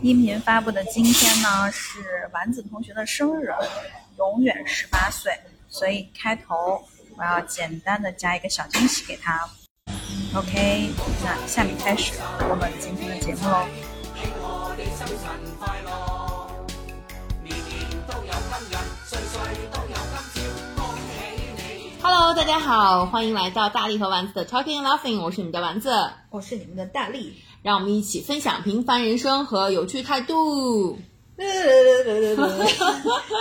音频发布的今天呢是丸子同学的生日，永远十八岁，所以开头我要简单的加一个小惊喜给他。OK，那下面开始我们今天的节目喽。Hello，大家好，欢迎来到大力和丸子的 Talking and Laughing，我是你们的丸子，我是你们的大力。让我们一起分享平凡人生和有趣态度。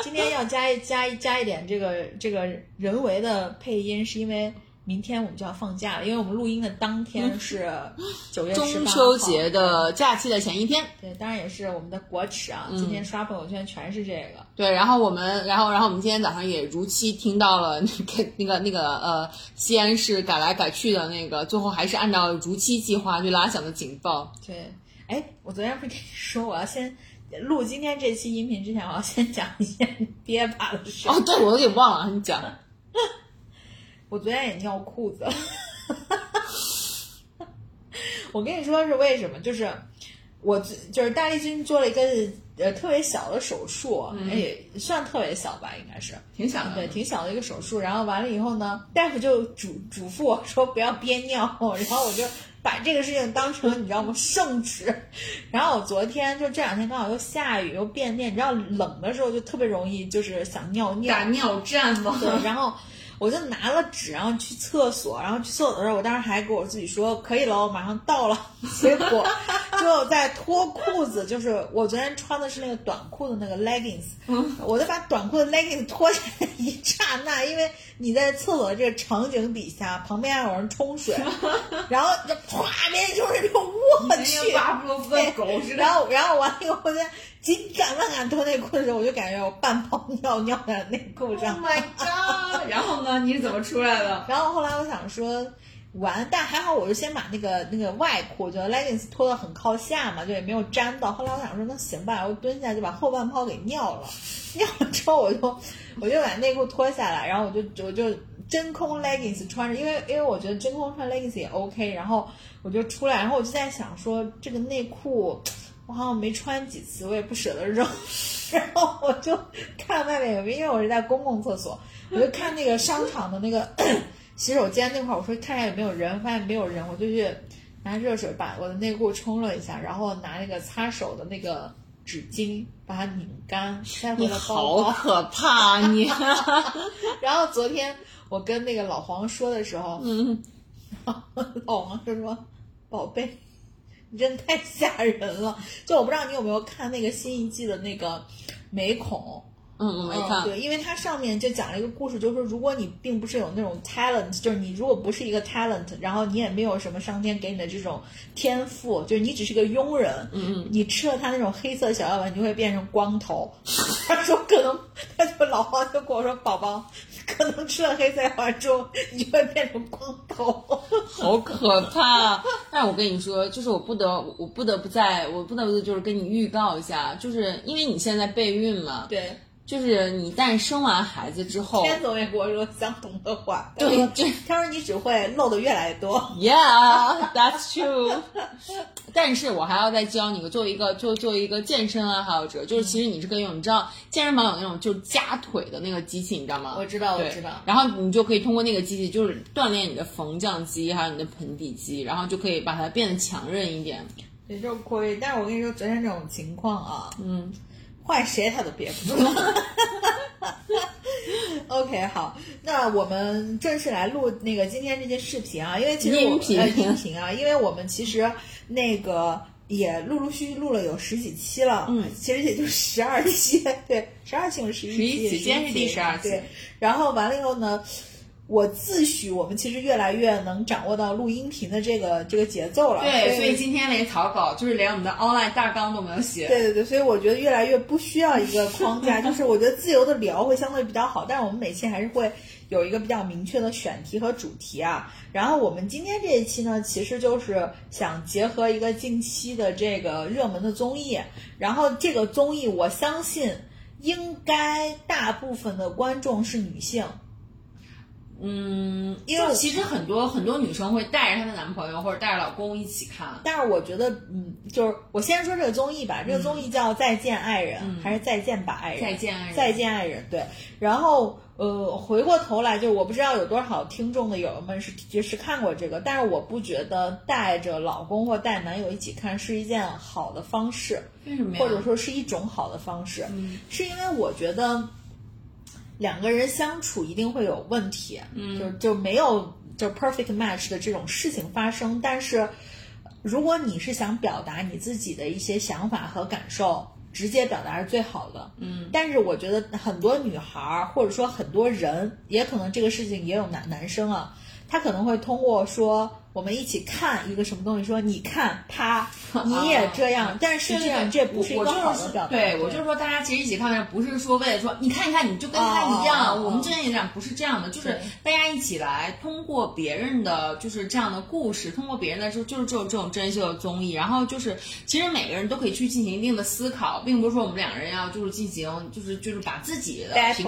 今天要加一加一加一点这个这个人为的配音，是因为明天我们就要放假了，因为我们录音的当天是九月中18号秋节的假期的前一天，对，当然也是我们的国耻啊！今天刷朋友圈全是这个。对，然后我们，然后，然后我们今天早上也如期听到了 那个那个那个呃，西安市改来改去的那个，最后还是按照如期计划去拉响的警报。对，哎，我昨天不是跟你说，我要先录今天这期音频之前，我要先讲一件憋巴的事。哦，对，我都给忘了，你讲。我昨天也尿裤子了。我跟你说是为什么？就是我就是大力君做了一个呃特别小的手术，也算特别小吧，应该是挺小的对，挺小的一个手术。然后完了以后呢，大夫就嘱嘱咐我说不要憋尿，然后我就把这个事情当成你知道吗圣旨。然后我昨天就这两天刚好又下雨又变电，你知道冷的时候就特别容易就是想尿尿，打尿战嘛？对，然后我就拿了纸，然后去厕所，然后去厕所的时候，我当时还给我自己说可以了，我马上到了。结果就在脱裤子，就是我昨天穿的是那个短裤的那个 leggings，我就把短裤的 leggings 脱下来一刹那，因为你在厕所的这个场景底下，旁边还有人冲水，然后就啪，别人就是就我去，巴不罗夫的狗似的然后然后完了以后，我在紧赶慢赶脱内裤的时候，我就感觉我半泡尿尿在内裤上。Oh my god！然后呢？你是怎么出来的？然后后来我想说，完，但还好我是先把那个那个外裤，就 leggings 脱到很靠下嘛，就也没有粘到。后来我想说，那行吧，我蹲下就把后半泡给尿了，尿了之后我就我就把内裤脱下来，然后我就我就真空 leggings 穿着，因为因为我觉得真空穿 leggings 也 OK，然后我就出来，然后我就在想说，这个内裤我好像没穿几次，我也不舍得扔，然后我就看外面有没有，因为我是在公共厕所，我就看那个商场的那个洗手间那块儿，我说看一下有没有人，发现没有人，我就去拿热水把我的内裤冲了一下，然后拿那个擦手的那个纸巾把它拧干，塞回了包包。好可怕，你！然后昨天我跟那个老黄说的时候，嗯，老黄就说：“宝贝，你真的太吓人了。”就我不知道你有没有看那个新一季的那个美恐。嗯，我没看。嗯。对，因为它上面就讲了一个故事，就是说，如果你并不是有那种 talent，就是你如果不是一个 talent，然后你也没有什么上天给你的这种天赋，就是你只是个庸人，嗯嗯，你吃了他那种黑色小药丸，你就会变成光头。他说可能，他就老黄就跟我说，宝宝，可能吃了黑色药丸之后，你就会变成光头。好可怕！但是我跟你说，就是我不得，我不得不在，我不得不就是跟你预告一下，就是因为你现在备孕嘛，对，就是你一旦生完孩子之后，天总也跟我说相同的话，他对说这他说你只会漏的越来越多。Yeah, that's true。但是我还要再教你个，作为一个就作为一个健身爱好者，就是其实你是可以用，你知道健身房有那种就是夹腿的那个机器，你知道吗？我知道，我知道。然后你就可以通过那个机器，就是锻炼你的缝匠肌，还有你的盆底肌，然后就可以把它变得强韧一点。也就是可以，但是我跟你说，昨天这种情况啊，嗯，换谁他都憋不住。OK，好，那我们正式来录那个今天这些视频啊，因为其实我音频呃、音频啊，因为我们其实那个也陆陆续续录了有十几期了，嗯，其实也就十二期，对，十二期或者十一期，11期今天是第十二期对，然后完了以后呢。我自诩我们其实越来越能掌握到录音频的这个这个节奏了，对，所以今天连草稿就是连我们的 online 大纲都没有写。对对对，所以我觉得越来越不需要一个框架，就是我觉得自由的聊会相对比较好，但是我们每期还是会有一个比较明确的选题和主题啊。然后我们今天这一期呢，其实就是想结合一个近期的这个热门的综艺，然后这个综艺我相信应该大部分的观众是女性。嗯，因为其实很多很多女生会带着她的男朋友或者带着老公一起看。但是我觉得，嗯，就是我先说这个综艺吧，这个综艺叫《再见爱人》还是《再见吧爱人》？再见爱人再见爱人。对，然后呃，回过头来，就我不知道有多少听众的友友们是就是看过这个，但是我不觉得带着老公或带男友一起看是一件好的方式，为什么呀？或者说是一种好的方式，是因为我觉得两个人相处一定会有问题，嗯，就就没有就 perfect match 的这种事情发生。但是如果你是想表达你自己的一些想法和感受，直接表达是最好的，嗯。但是我觉得很多女孩儿或者说很多人，也可能这个事情也有男男生啊，他可能会通过说。我们一起看一个什么东西，说你看他，你也这样，但是实际上这不是一个好的表达。对我就是说，大家其实一起看，不是说为了说你看一看，你就跟他一样，我们之间也这样，不是这样的，就是大家一起来通过别人的就是这样的故事，通过别人的就就是这种这种真人秀的综艺，然后就是其实每个人都可以去进行一定的思考，并不是说我们两个人要就是进行就是就是把自己的平，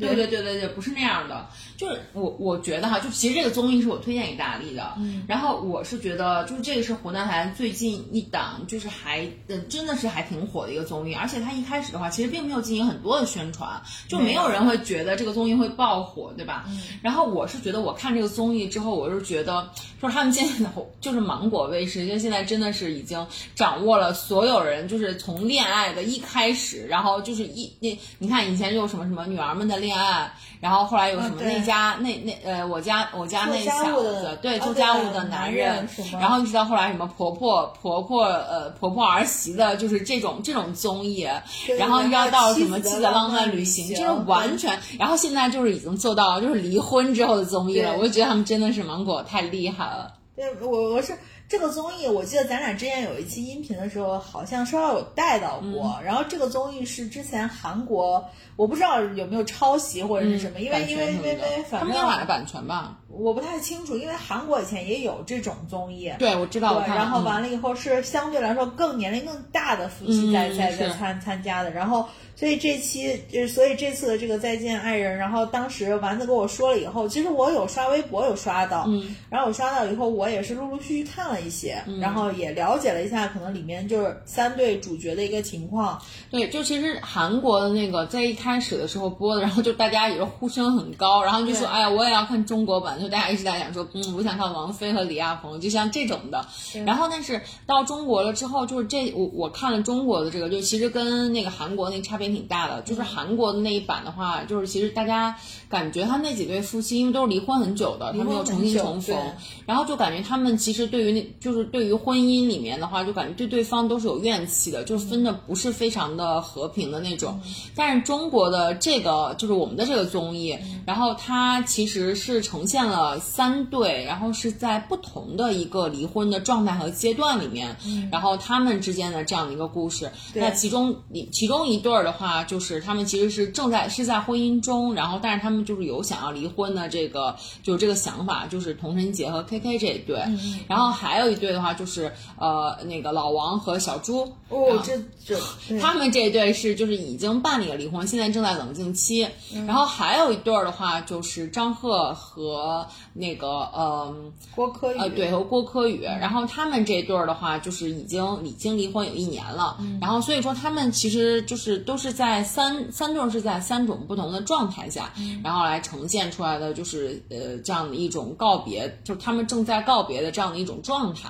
对。对对对对，不是那样的，就是我我觉得哈，就其实这个综艺是我推荐给大力的，嗯。然后我是觉得，就是这个是湖南台最近一档，就是还呃真的是还挺火的一个综艺，而且它一开始的话，其实并没有进行很多的宣传，就没有人会觉得这个综艺会爆火，对吧？然后我是觉得，我看这个综艺之后，我是觉得，说他们现在的就是芒果卫视，就现在真的是已经掌握了所有人，就是从恋爱的一开始，然后就是一那你看以前就有什么什么女儿们的恋爱，然后后来有什么那家那那呃我家我家那小子对做家务的。男人，然后一直到后来什么婆婆婆婆呃婆婆儿媳的，就是这种这种综艺，然后一直到什么妻子浪漫旅行，就是完全，然后现在就是已经做到就是离婚之后的综艺了，我就觉得他们真的是芒果太厉害了。对，我我是。这个综艺，我记得咱俩之前有一期音频的时候，好像稍稍有带到过。然后这个综艺是之前韩国，我不知道有没有抄袭或者是什么，因为因为因为因为反正买了版权吧，我不太清楚。因为韩国以前也有这种综艺，对我知道。然后完了以后是相对来说更年龄更大的夫妻在在在参参加的，然后。所以这期就是，所以这次的这个再见爱人，然后当时丸子跟我说了以后，其实我有刷微博有刷到，嗯，然后我刷到以后，我也是陆陆续续看了一些，然后也了解了一下，可能里面就是三对主角的一个情况。对，就其实韩国的那个在一开始的时候播的，然后就大家也是呼声很高，然后就说，哎呀，我也要看中国版，就大家一直在讲说，嗯，我想看王菲和李亚鹏，就像这种的。然后但是到中国了之后，就是这我我看了中国的这个，就其实跟那个韩国那个差别。挺大的，就是韩国的那一版的话，就是其实大家感觉他那几对夫妻，因为都是离婚很久的，他们又重新重逢，然后就感觉他们其实对于那，就是对于婚姻里面的话，就感觉对对方都是有怨气的，就是分的不是非常的和平的那种。但是中国的这个，就是我们的这个综艺，然后它其实是呈现了三对，然后是在不同的一个离婚的状态和阶段里面，然后他们之间的这样的一个故事。那其中，其中一对儿的。话就是他们其实是正在是在婚姻中，然后但是他们就是有想要离婚的这个就是这个想法，就是童晨杰和 K K 这一对，然后还有一对的话就是呃那个老王和小朱哦这这 他们这一对是就是已经办理了离婚，现在正在冷静期，然后还有一对的话就是张赫和那个呃郭柯宇。呃对和郭柯宇，然后他们这一对的话就是已经已经离婚有一年了，然后所以说他们其实就是都是。是在三三对是在三种不同的状态下，然后来呈现出来的，就是呃这样的一种告别，就是他们正在告别的这样的一种状态。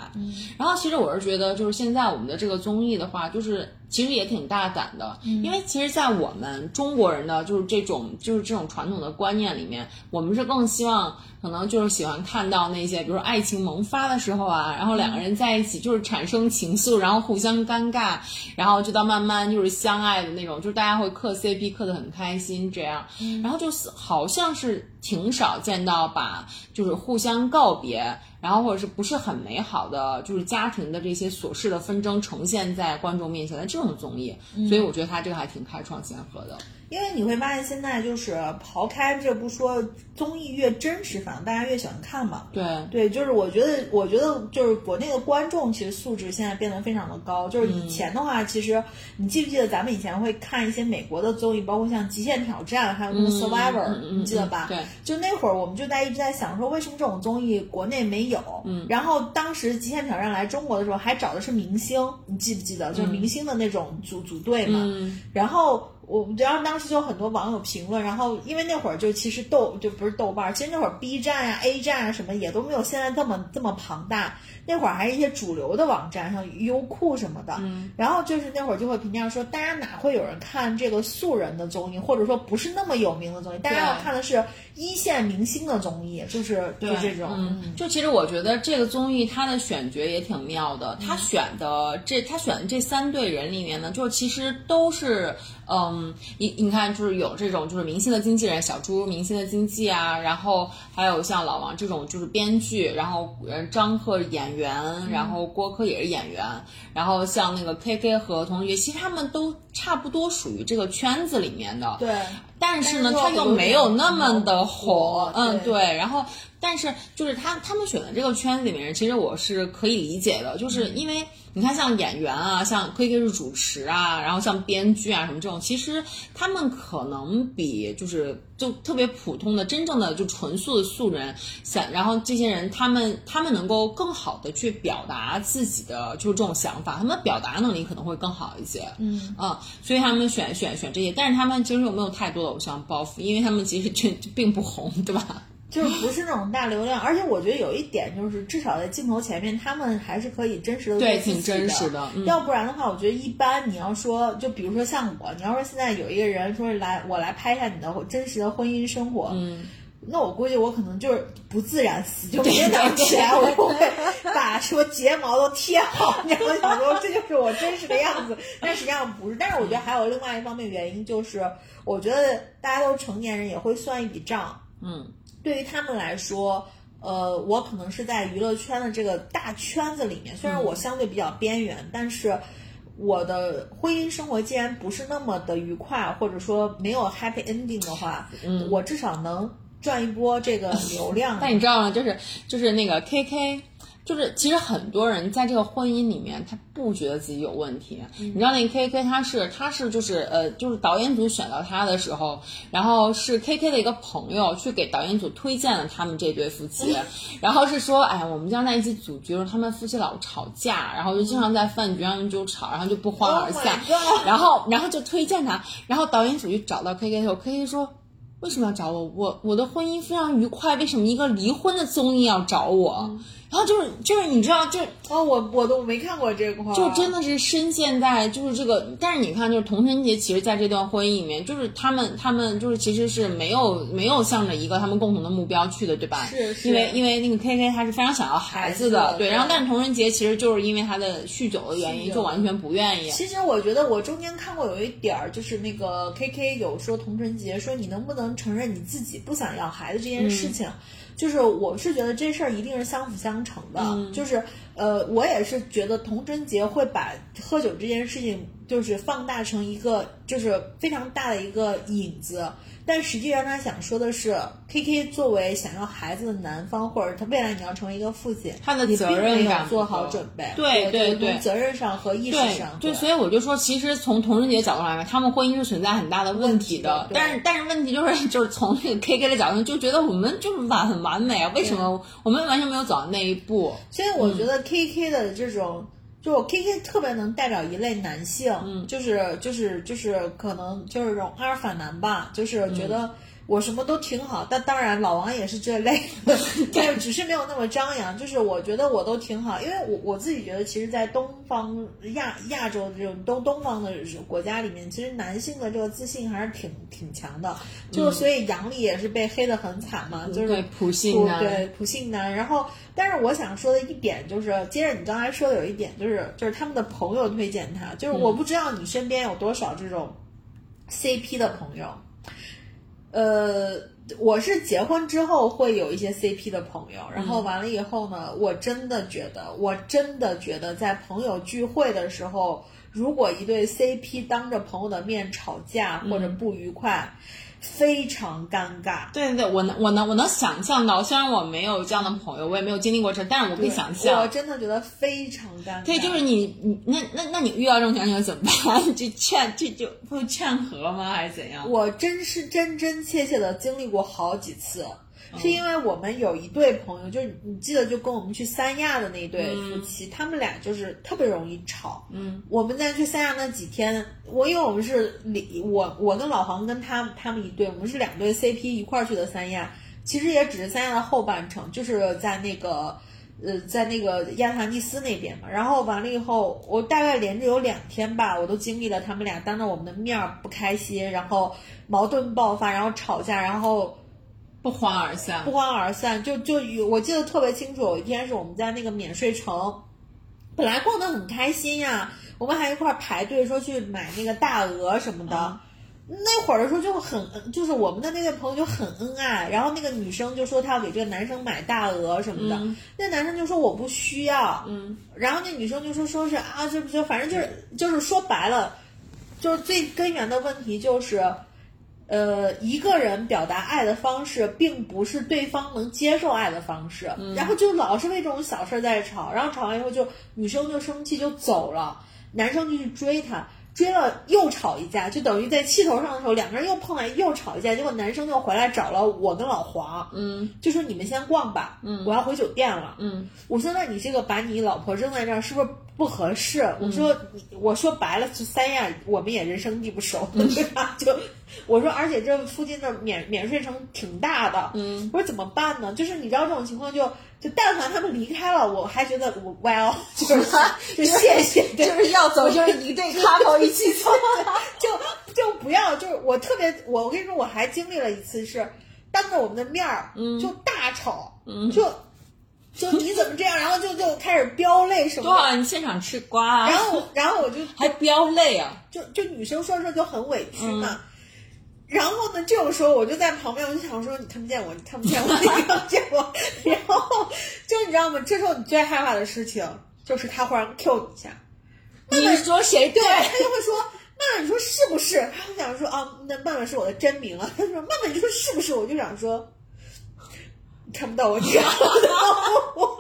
然后其实我是觉得，就是现在我们的这个综艺的话，就是。其实也挺大胆的，因为其实，在我们中国人的就是这种就是这种传统的观念里面，我们是更希望可能就是喜欢看到那些，比如说爱情萌发的时候啊，然后两个人在一起就是产生情愫，然后互相尴尬，然后就到慢慢就是相爱的那种，就是大家会磕 CP 磕的很开心这样，然后就是好像是挺少见到把就是互相告别。然后或者是不是很美好的，就是家庭的这些琐事的纷争呈现在观众面前的这种综艺，所以我觉得他这个还挺开创先河的。因为你会发现现在就是刨开这不说，综艺越真实，反正大家越喜欢看嘛。对对，就是我觉得，我觉得就是国内的观众其实素质现在变得非常的高。就是以前的话，其实你记不记得咱们以前会看一些美国的综艺，包括像《极限挑战》，还有那个《Survivor》，你记得吧？对，就那会儿我们就在一直在想说，为什么这种综艺国内没有？嗯，然后当时《极限挑战》来中国的时候，还找的是明星，你记不记得？就是明星的那种组组队嘛。嗯，然后。我然后当时就有很多网友评论，然后因为那会儿就其实豆就不是豆瓣，其实那会儿 B 站啊、A 站啊什么也都没有现在这么这么庞大，那会儿还是一些主流的网站，像优酷什么的。嗯。然后就是那会儿就会评价说，大家哪会有人看这个素人的综艺，或者说不是那么有名的综艺，大家要看的是一线明星的综艺，就是就这种。嗯。就其实我觉得这个综艺它的选角也挺妙的，他选的这他选的这三对人里面呢，就其实都是。嗯，你你看，就是有这种就是明星的经纪人小猪明星的经纪啊，然后还有像老王这种就是编剧，然后张赫演员，然后郭柯也是演员，然后像那个 K K 和同学，其实他们都差不多属于这个圈子里面的。对。但是呢，他又没有那么的火。嗯，对。然后，但是就是他他们选的这个圈子里面人，其实我是可以理解的，就是因为。你看，像演员啊，像 K K 是主持啊，然后像编剧啊什么这种，其实他们可能比就是就特别普通的、真正的就纯素的素人，想然后这些人他们他们能够更好的去表达自己的就是这种想法，他们的表达能力可能会更好一些。嗯啊，所以他们选选选这些，但是他们其实又没有太多的偶像包袱？因为他们其实这并不红，对吧？就是不是那种大流量，而且我觉得有一点就是，至少在镜头前面，他们还是可以真实的对，挺真实的。要不然的话，我觉得一般你要说，就比如说像我，你要说现在有一个人说来我来拍一下你的真实的婚姻生活，嗯，那我估计我可能就是不自然死，就每天早上起来我就会把什么睫毛都贴好，你知道吗？想说这就是我真实的样子，但实际上不是。但是我觉得还有另外一方面原因，就是我觉得大家都成年人也会算一笔账，嗯。对于他们来说，呃，我可能是在娱乐圈的这个大圈子里面，虽然我相对比较边缘，但是我的婚姻生活既然不是那么的愉快，或者说没有 happy ending 的话，嗯，我至少能赚一波这个流量。但你知道吗？就是就是那个 K K。就是其实很多人在这个婚姻里面，他不觉得自己有问题。你知道那 K K 他是他是就是呃就是导演组选到他的时候，然后是 K K 的一个朋友去给导演组推荐了他们这对夫妻，然后是说哎我们将在一起组局，他们夫妻老吵架，然后就经常在饭局上就吵，然后就不欢而散，然后然后就推荐他，然后导演组就找到 K K 的时候，K K 说为什么要找我？我我的婚姻非常愉快，为什么一个离婚的综艺要找我？然后就是就是你知道就哦我我都没看过这块，就真的是深陷在就是这个，但是你看就是童晨杰其实在这段婚姻里面，就是他们他们就是其实是没有没有向着一个他们共同的目标去的，对吧？是是。因为因为那个 K K 他是非常想要孩子的，对。然后但是童晨杰其实就是因为他的酗酒的原因，就完全不愿意。其实我觉得我中间看过有一点儿，就是那个 K K 有说童晨杰说你能不能承认你自己不想要孩子这件事情。就是我是觉得这事儿一定是相辅相成的，就是呃，我也是觉得童贞节会把喝酒这件事情就是放大成一个就是非常大的一个引子。但实际上，他想说的是，K K 作为想要孩子的男方，或者他未来你要成为一个父亲，他的责任感做好准备。对对对，责任上和意识上。对，所以我就说，其实从童贞杰角度来看，他们婚姻是存在很大的问题的。但是，但是问题就是，就是从那个 K K 的角度，就觉得我们就是完很完美啊，为什么我们完全没有走到那一步？所以我觉得 K K 的这种。就我 K K 特别能代表一类男性，嗯，就是就是就是可能就是这种阿尔法男吧，就是觉得。我什么都挺好，但当然老王也是这类，就是只是没有那么张扬。就是我觉得我都挺好，因为我我自己觉得，其实，在东方亚亚洲这种东东方的国家里面，其实男性的这个自信还是挺挺强的。就所以杨笠也是被黑的很惨嘛，就是普信男，对普信男。然后，但是我想说的一点就是，接着你刚才说的有一点，就是就是他们的朋友推荐他，就是我不知道你身边有多少这种 CP 的朋友。呃，我是结婚之后会有一些 CP 的朋友，然后完了以后呢，我真的觉得，我真的觉得在朋友聚会的时候，如果一对 CP 当着朋友的面吵架或者不愉快，非常尴尬。对对对，我能我能我能想象到，虽然我没有这样的朋友，我也没有经历过这，但是我可以想象我。真的觉得非常尴尬。对，就是你你那那那你遇到这种情况怎么办？就劝这就会劝和吗？还是怎样？我真是真真切切的经历过好几次，嗯是因为我们有一对朋友，就是你记得就跟我们去三亚的那一对夫妻，他们俩就是特别容易吵。嗯，我们在去三亚那几天，我因为我们是里我我跟老黄跟他他们一对，我们是两对 CP 一块儿去的三亚，其实也只是三亚的后半程，就是在那个。呃，在那个亚特兰蒂斯那边嘛，然后完了以后，我大概连着有两天吧，我都经历了他们俩当着我们的面儿不开心，然后矛盾爆发，然后吵架，然后不欢而散不。欢而散。就就有我记得特别清楚，有一天是我们在那个免税城，本来逛得很开心呀，我们还一块儿排队说去买那个大鹅什么的。那会儿的时候就很，就是我们的那位朋友就很恩爱，然后那个女生就说她要给这个男生买大鹅什么的，那男生就说我不需要，嗯，然后那女生就说说是啊，这不就反正就是就是说白了，就是最根源的问题就是，呃，一个人表达爱的方式，并不是对方能接受爱的方式，然后就老是为这种小事儿在吵，然后吵完以后就女生就生气就走了，男生就去追她。追了又吵一架，就等于在气头上的时候，两个人又碰来又吵一架，结果男生就回来找了我跟老黄，嗯。就说你们先逛吧，嗯，我要回酒店了，嗯。我说那你这个把你老婆扔在这儿是不是不合适？我说你我说白了，就三亚我们也人生地不熟，对吧？就我说，而且这附近的免免税城挺大的，嗯，我说怎么办呢？就是你知道这种情况就就但凡他们离开了，我还觉得我 well 就是 就谢谢，就是要走就是一对 couple 一起走。就就不要，就是我特别，我我跟你说，我还经历了一次是当着我们的面儿，嗯就大吵，就就你怎么这样，然后就就开始飙泪什么的，对啊，你现场吃瓜啊，然后然后我就还飙泪啊！就就女生说这就很委屈嘛。嗯然后呢，这种时候我就在旁边，我就想说，你看不见我，你看不见我，你看不见我。然后就你知道吗？这时候你最害怕的事情就是他忽然 Q 你一下，你说谁对对？他就会说：“曼曼，你说是不是？”他就想说：“啊，那曼曼是我的真名啊。”他说：“曼曼，你说是不是？”我就想说，你看不到我，你看不到我。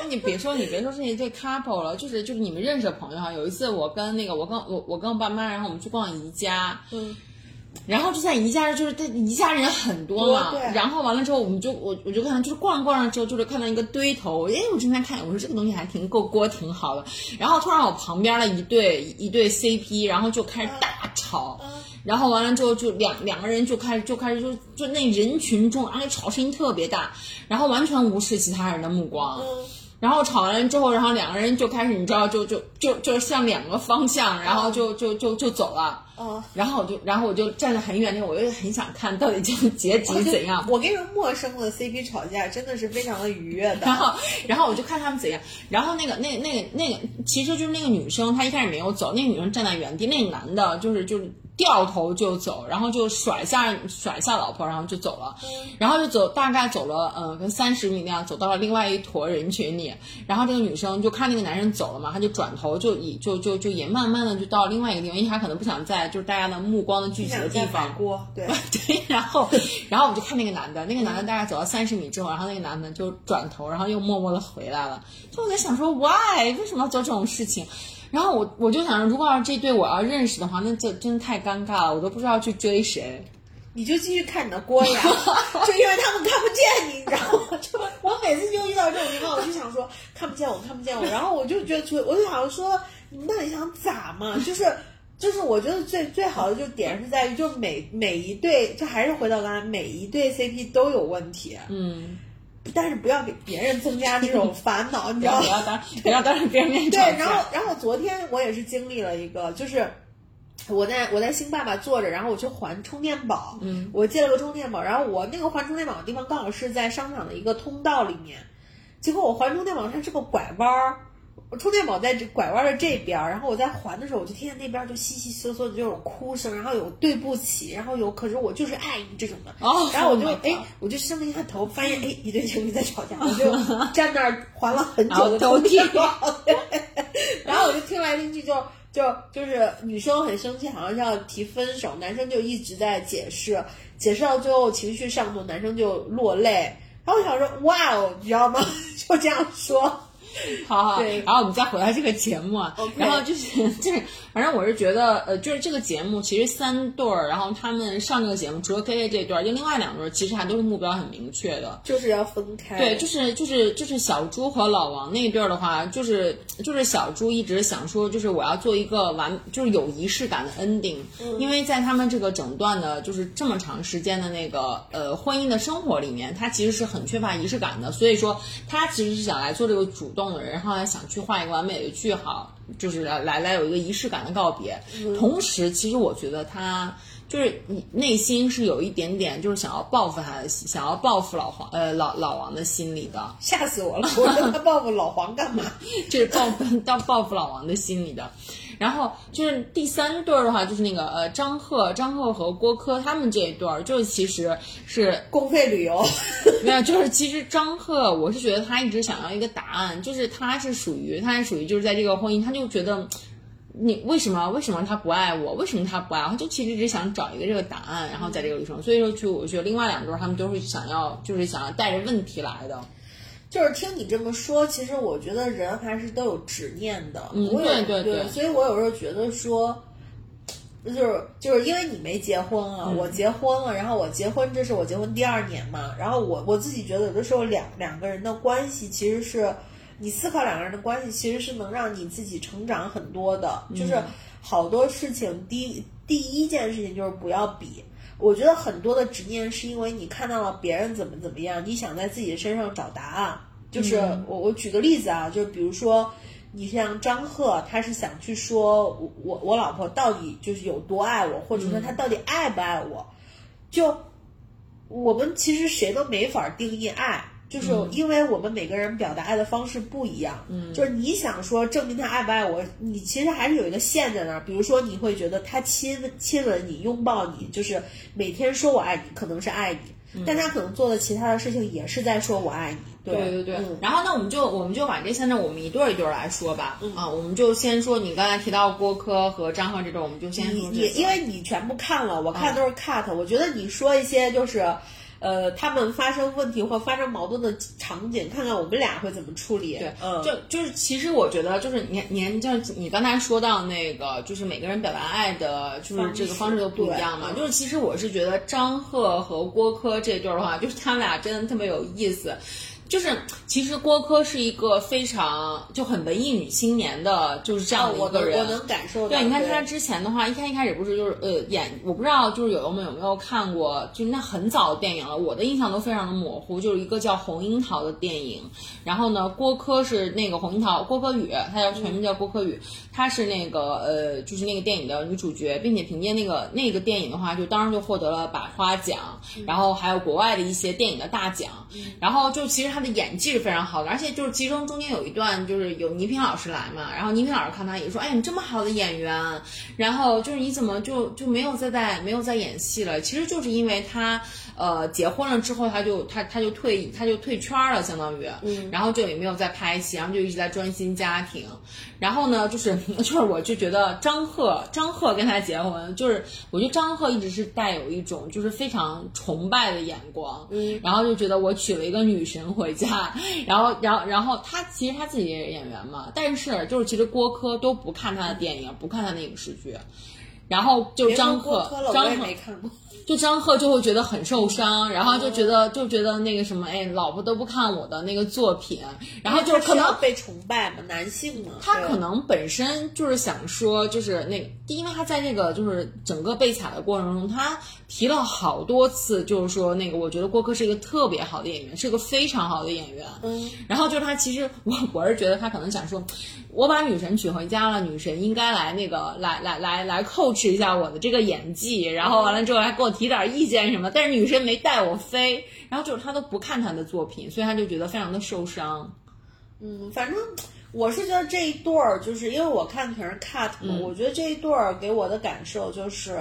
那你别说，你别说是一对 couple 了，就是就是你们认识的朋友哈。有一次我跟那个我跟我我跟我爸妈，然后我们去逛宜家，嗯，然后就在宜家，就是这宜家人很多嘛然后完了之后，我们就我我就看就是逛着逛着之后，就是看到一个堆头，哎，我正在看，我说这个东西还挺够锅，挺好的。然后突然我旁边的一对一对 CP，然后就开始大吵。然后完了之后，就两两个人就开始就开始就就那人群中，然后吵声音特别大，然后完全无视其他人的目光。然后吵完了之后，然后两个人就开始，你知道，就就就就向两个方向，然后就就就就走了。哦，然后我就，然后我就站得很远，那我就很想看到底这个结局怎样。我跟你说，陌生的 CP 吵架真的是非常的愉悦的。然后，然后我就看他们怎样。然后那个、那、那个、那个，其实就是那个女生，她一开始没有走，那个女生站在原地，那个男的就是就是掉头就走，然后就甩下甩下老婆，然后就走了。然后就走，大概走了嗯跟三十米那样，走到了另外一坨人群里。然后这个女生就看那个男生走了嘛，她就转头就以就就就也慢慢的就到另外一个地方，因为她可能不想在就是大家的目光的聚集的地方摆。锅，对，对，然后，然后我们就看那个男的，那个男的大概走到三十米之后，然后那个男的就转头，然后又默默的回来了。就我在想说，why 为什么要做这种事情？然后我我就想着，如果要是这对我要认识的话，那这真的太尴尬了，我都不知道去追谁。你就继续看你的锅呀，就因为他们看不见你，你知道吗？就我每次就遇到这种情况，我就想说看不见我，看不见我，然后我就觉得，就我就想说，你们到底想咋嘛？就 是就是，我觉得最最好的就点是在于，就每每一对，就还是回到刚才，每一对 CP 都有问题，嗯，但是不要给别人增加这种烦恼，你知道吗？不要当不要当着别人面 对。然后然后昨天我也是经历了一个，就是我在我在星爸爸坐着，然后我去还充电宝，嗯，我借了个充电宝，然后我那个还充电宝的地方刚好是在商场的一个通道里面，结果我还充电宝它是个拐弯儿，我充电宝在这拐弯的这边儿，然后我在还的时候，我就听见那边就稀稀嗦嗦的就有哭声，然后有对不起，然后有可是我就是爱你这种的。哦然后我就 Oh 哎我就伸了一下头，发现哎一对情侣在吵架，我就 站那儿还了很久的充电宝，对 然后我就听来听去就。就就是女生很生气，好像是要提分手，男生就一直在解释，解释到最后情绪上头，男生就落泪。然后我想说，哇哦，你知道吗？就这样说，好好，对。然后我们再回到这个节目啊。然后就是 就是，反正我是觉得，呃，就是这个节目其实三对儿，然后他们上这个节目，除了 K K 这对儿，就另外两对儿，其实还都是目标很明确的。就是要分开。对，就是就是就是小猪和老王那一对儿的话，就是就是小猪一直想说，就是我要做一个完，就是有仪式感的 ending，、因为在他们这个整段的，就是这么长时间的那个呃婚姻的生活里面，他其实是很缺乏仪式感的，所以说他其实是想来做这个主动的人，然后还想去画一个完美的句号，就是来来来有一个仪式感的告别。同时，其实我觉得他。就是你内心是有一点点，就是想要报复他的心，想要报复老黄呃老老王的心理的，吓死我了！我说他报复老黄干嘛？这是报复到报复老王的心理的。然后就是第三对儿的话，就是那个呃张赫、张赫和郭柯他们这一对儿，就是其实是 公费旅游，没有，就是其实张赫，我是觉得他一直想要一个答案，就是他是属于他是属于就是在这个婚姻，他就觉得。你为什么为什么他不爱我？为什么他不爱我？他就其实只想找一个这个答案，然后在这个旅程。所以说，就我觉得另外两对儿他们都是想要，就是想要带着问题来的。就是听你这么说，其实我觉得人还是都有执念的。嗯我有对对所以我有时候觉得说。就是就是因为你没结婚啊，嗯我结婚了，然后我结婚，这是我结婚第二年嘛，然后我我自己觉得有的时候两两个人的关系其实是，你思考两个人的关系其实是能让你自己成长很多的，就是好多事情第一第一件事情就是不要比，我觉得很多的执念是因为你看到了别人怎么怎么样，你想在自己的身上找答案。就是我我举个例子啊，就比如说你像张赫，他是想去说我我我老婆到底就是有多爱我，或者说她到底爱不爱我，就我们其实谁都没法定义爱。就是因为我们每个人表达爱的方式不一样，嗯，就是你想说证明他爱不爱我，你其实还是有一个线在那儿。比如说，你会觉得他亲亲吻你、拥抱你，就是每天说我爱你，可能是爱你，但他可能做的其他的事情也是在说我爱你。对对对然后那我们就我们就把这三对儿我们一对儿一对儿来说吧，啊，我们就先说你刚才提到郭柯和张赫这种，我们就先说这个你因为你全部看了，我看都是 cut，、我觉得你说一些就是。呃，他们发生问题或发生矛盾的场景，看看我们俩会怎么处理。对，嗯，就就是其实我觉得就是年年就是你刚才说到那个，就是每个人表达爱的，就是这个方式都不一样嘛。就是其实我是觉得张赫和郭柯这对儿的话，就是他们俩真的特别有意思。就是其实郭柯是一个非常就很文艺女青年的，就是这样的一个人。能我能感受到。对，你看她之前的话，一开一开始不是就是呃演，我不知道就是友友们有没有看过，就是那很早的电影了，我的印象都非常的模糊，就是一个叫《红樱桃》的电影。然后呢，郭柯是那个红樱桃，郭柯宇，他叫全名叫郭柯宇，她是那个呃就是那个电影的女主角，并且凭借那个那个电影的话，就当时就获得了百花奖，然后还有国外的一些电影的大奖。然后就其实她的演技是非常好的，而且就是其中中间有一段就是有倪萍老师来嘛，然后倪萍老师看她也说，哎，你这么好的演员，然后就是你怎么就就没有再在没有再演戏了？其实就是因为她呃结婚了之后，她就她她就退她就退圈了，相当于，嗯，然后就也没有再拍戏，然后就一直在专心家庭。然后呢，就是就是我就觉得张赫张赫跟他结婚，就是我觉得张赫一直是带有一种就是非常崇拜的眼光，嗯，然后就觉得我娶了一个女神回家，然后然后然后他其实他自己也是演员嘛，但是就是其实郭柯都不看他的电影，不看他的影视剧。然后就张赫张赫没看过。就张赫就会觉得很受伤，然后就觉得就觉得那个什么，哎，老婆都不看我的那个作品，然后就可能被崇拜嘛，男性嘛，他可能本身就是想说，就是那，因为他在那个就是整个被踩的过程中，他提了好多次，就是说那个，我觉得郭柯是一个特别好的演员，是个非常好的演员。嗯，然后就是他其实我我是觉得他可能想说，我把女神娶回家了，女神应该来那个来来来来 coach 一下我的这个演技，然后完了之后还给我提点意见什么，但是女生没带我飞，然后就是他都不看他的作品，所以他就觉得非常的受伤。嗯，反正我是觉得这一对儿，就是因为我看的全是 cut 嘛，我觉得这一对儿给我的感受就是，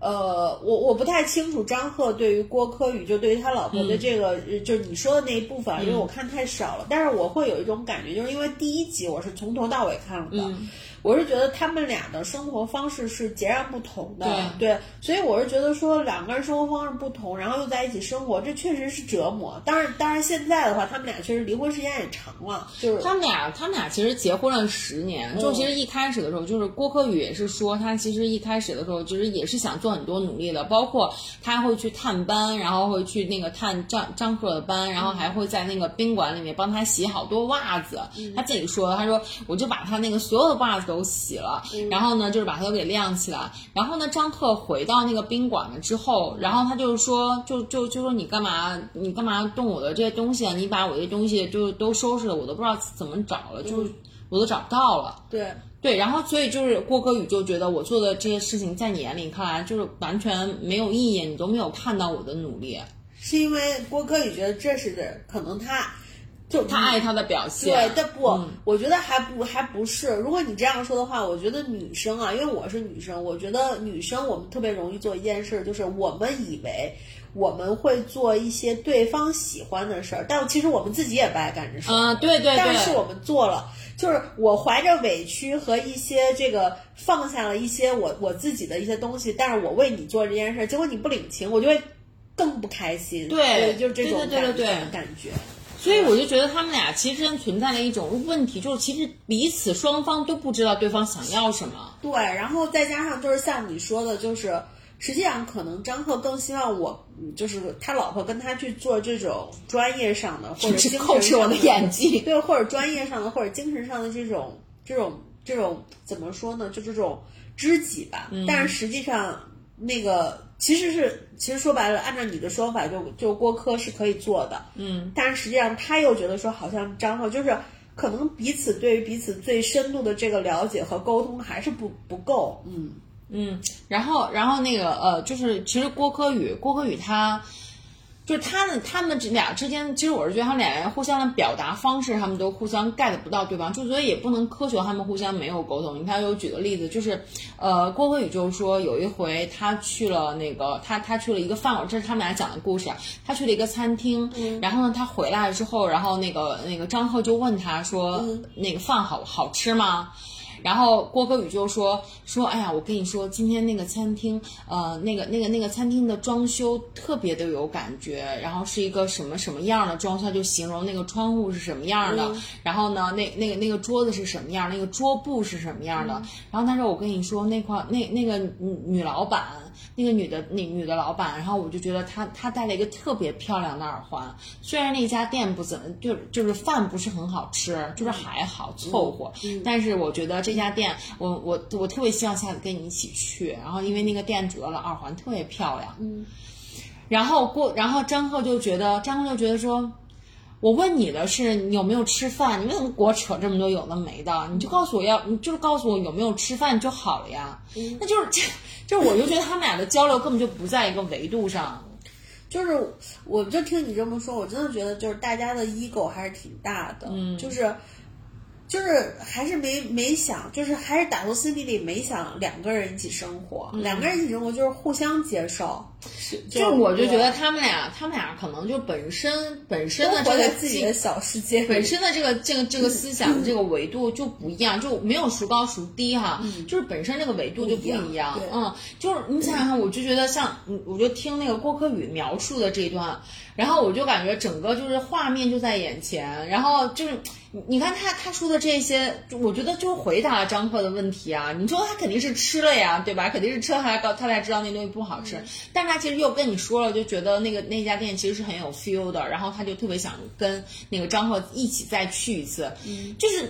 呃，我我不太清楚张赫对于郭柯宇，就对于他老婆的这个，呃就是你说的那一部分，因为我看太少了，但是我会有一种感觉，就是因为第一集我是从头到尾看了的。我是觉得他们俩的生活方式是截然不同的，对，所以我是觉得说两个人生活方式不同，然后又在一起生活，这确实是折磨。当然，当然现在的话，他们俩确实离婚时间也长了，就是他们俩，他们俩其实结婚了十年。就其实一开始的时候，就是郭柯宇也是说，他其实一开始的时候，其实也是想做很多努力的，包括他会去探班，然后会去那个探张张赫的班，然后还会在那个宾馆里面帮他洗好多袜子。他自己说，他说我就把他那个所有的袜子都洗了，然后呢，就是把它都给晾起来。然后呢，张克回到那个宾馆了之后，然后他就是说，就就就说你干嘛，你干嘛动我的这些东西啊？你把我这东西就都收拾了，我都不知道怎么找了，就是我都找不到了。对对，然后所以就是郭柯宇就觉得我做的这些事情，在你眼里看来就是完全没有意义，你都没有看到我的努力。是因为郭柯宇觉得这是可能他。就他爱他的表现，对，但不，我觉得还不还不是。如果你这样说的话，我觉得女生啊，因为我是女生，我觉得女生我们特别容易做一件事，就是我们以为我们会做一些对方喜欢的事儿，但其实我们自己也不爱干这事儿。啊，对对对。但是我们做了，就是我怀着委屈和一些这个放下了一些我我自己的一些东西，但是我为你做这件事儿，结果你不领情，我就会更不开心。对，就是这种对对对感觉。所以我就觉得他们俩其实存在了一种问题，就是其实彼此双方都不知道对方想要什么。对，然后再加上就是像你说的，就是实际上可能张赫更希望我，就是他老婆跟他去做这种专业上的或者精神上 我的演技，对，或者专业上的或者精神上的这种这种这种怎么说呢？就这种知己吧。嗯、但是实际上那个。其实是，其实说白了，按照你的说法，就就郭柯是可以做的，嗯，但是实际上他又觉得说，好像张浩就是可能彼此对于彼此最深度的这个了解和沟通还是不不够，嗯嗯，然后然后那个呃，就是其实郭柯宇，郭柯宇他。就是他们，他们这俩之间，其实我是觉得他们俩人互相的表达方式，他们都互相 get 不到对方，就所以也不能苛求他们互相没有沟通。你看，有举个例子，就是，呃，郭柯宇就是说，有一回他去了那个，他他去了一个饭馆，这是他们俩讲的故事。他去了一个餐厅，然后呢，他回来之后，然后那个那个张赫就问他说，那个饭好好吃吗？然后郭柯宇就说说，哎呀，我跟你说，今天那个餐厅，呃，那个那个那个餐厅的装修特别的有感觉，然后是一个什么什么样的装修，他就形容那个窗户是什么样的，然后呢，那那个那个桌子是什么样，那个桌布是什么样的，然后他说我跟你说，那块那那个女女老板。那个女的，那女的？老板，然后我就觉得她她戴了一个特别漂亮的？耳环，虽然那家店不怎么，就就是饭不是很好吃，就是还好凑合，但是我觉得这家店，我我我特别希望下次跟你一起去，然后因为那个店主要的耳环特别漂亮，嗯，然后过，然后张赫就觉得，张赫就觉得说。我问你的是你有没有吃饭，你为什么给我扯这么多有的没的？你就告诉我要，你就是告诉我有没有吃饭就好了呀。那就是这，就是我就觉得他们俩的交流根本就不在一个维度上。就是，我就听你这么说，我真的觉得就是大家的 ego 还是挺大的，嗯，就是。就是还是没没想，就是还是打从心底里没想两个人一起生活，两个人一起生活就是互相接受。就我就觉得他们俩，他们俩可能就本身本身的这个自己的小世界，本身的这个这个这个思想的这个维度就不一样，就没有孰高孰低哈，就是本身这个维度就不一样。嗯，就是你想想看，我就觉得像，我就听那个郭柯宇描述的这一段，然后我就感觉整个就是画面就在眼前，然后就是你看他他说的这些，我觉得就回答了张赫的问题啊。你说他肯定是吃了呀，对吧？肯定是吃了他告他才知道那东西不好吃，但是他其实又跟你说了，就觉得那个那家店其实是很有 feel 的，然后他就特别想跟那个张赫一起再去一次，嗯就是。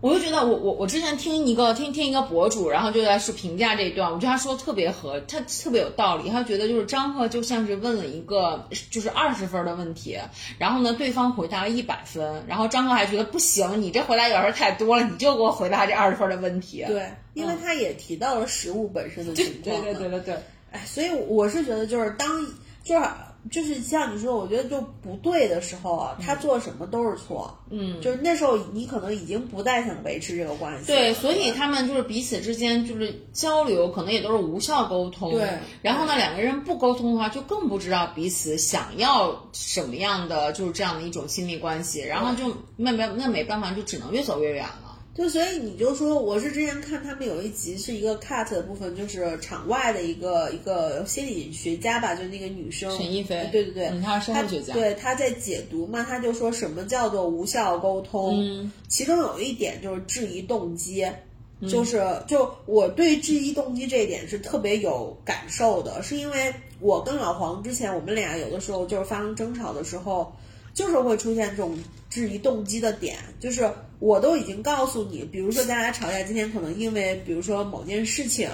我就觉得我我我之前听一个听听一个博主，然后就在说评价这一段，我觉得他说的特别合，他特别有道理。他觉得就是张赫就像是问了一个就是二十分的问题，然后呢对方回答了一百分，然后张赫还觉得不行，你这回答有点太多了，你就给我回答这二十分的问题。对，因为他也提到了食物本身的情况。对对对对对。哎，所以我是觉得就是当就是就是像你说，我觉得就不对的时候啊，他做什么都是错。嗯，就是那时候你可能已经不再想维持这个关系。对，所以他们就是彼此之间就是交流，可能也都是无效沟通。对然后呢，两个人不沟通的话，就更不知道彼此想要什么样的，就是这样的一种亲密关系。然后就那没那没办法，就只能越走越远了。就所以你就说，我是之前看他们有一集是一个 cut 的部分，就是场外的一个一个心理学家吧，就是那个女生沈亦菲对对对，嗯她是生物学家。对，她在解读嘛，她就说什么叫做无效沟通，嗯。其中有一点就是质疑动机。嗯。就是，就我对质疑动机这一点是特别有感受的，是因为我跟老黄之前，我们俩有的时候就是发生争吵的时候，就是会出现这种质疑动机的点，就是我都已经告诉你，比如说咱俩吵架，今天可能因为比如说某件事情，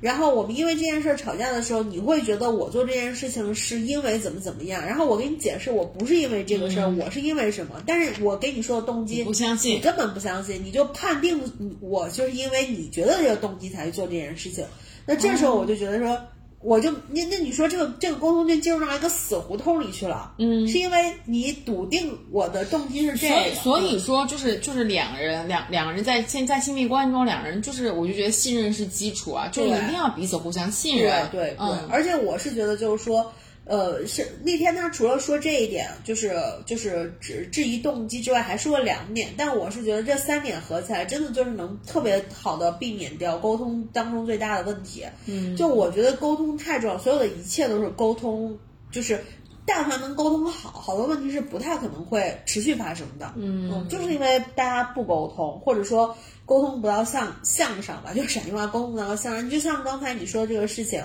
然后我们因为这件事儿吵架的时候，你会觉得我做这件事情是因为怎么怎么样，然后我给你解释我不是因为这个事儿，我是因为什么，但是我给你说的动机不相信你根本不相信，你就判定我就是因为你觉得这个动机才去做这件事情，那这时候我就觉得说。我就那那你说这个这个沟通就进入到一个死胡同里去了，嗯。是因为你笃定我的动机是这所个，以所以说就是就是两个人两两个人在现在亲密关系中，两个人就是我就觉得信任是基础啊，就是一定要彼此互相信对任。对对，嗯。而且我是觉得就是说，呃，是那天他除了说这一点，就是就是质质疑动机之外，还说了两点。但我是觉得这三点合起来，真的就是能特别好的避免掉沟通当中最大的问题。嗯，就我觉得沟通太重要，所有的一切都是沟通，就是。但凡能沟通好，好多问题是不太可能会持续发生的。嗯就是因为大家不沟通，或者说沟通不到向向上吧，就是陕西话沟通不到向上。就像刚才你说的这个事情，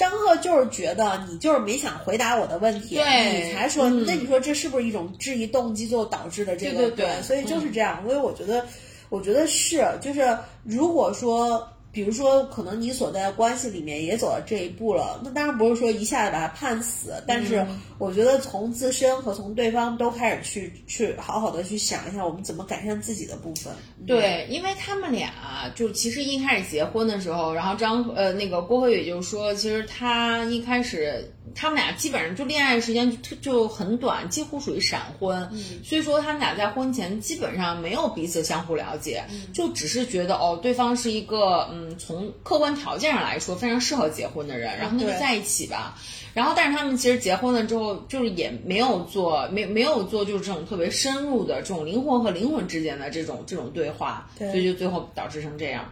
张赫就是觉得你就是没想回答我的问题，对你才说。嗯那你说这是不是一种质疑动机，最后导致的这个？对对对所以就是这样。所以我觉得，我觉得是，就是如果说。比如说，可能你所在的关系里面也走到这一步了，那当然不是说一下子把他判死，但是我觉得从自身和从对方都开始去去好好的去想一下，我们怎么改善自己的部分。对，因为他们俩就其实一开始结婚的时候，然后张呃那个郭辉宇就说，其实他一开始他们俩基本上就恋爱时间就就很短，几乎属于闪婚，所以说他们俩在婚前基本上没有彼此相互了解，就只是觉得哦对方是一个嗯从客观条件上来说非常适合结婚的人，然后那就在一起吧。然后，但是他们其实结婚了之后，就是也没有做，没没有做就是这种特别深入的这种灵魂和灵魂之间的这种这种对话，对所以就最后导致成这样。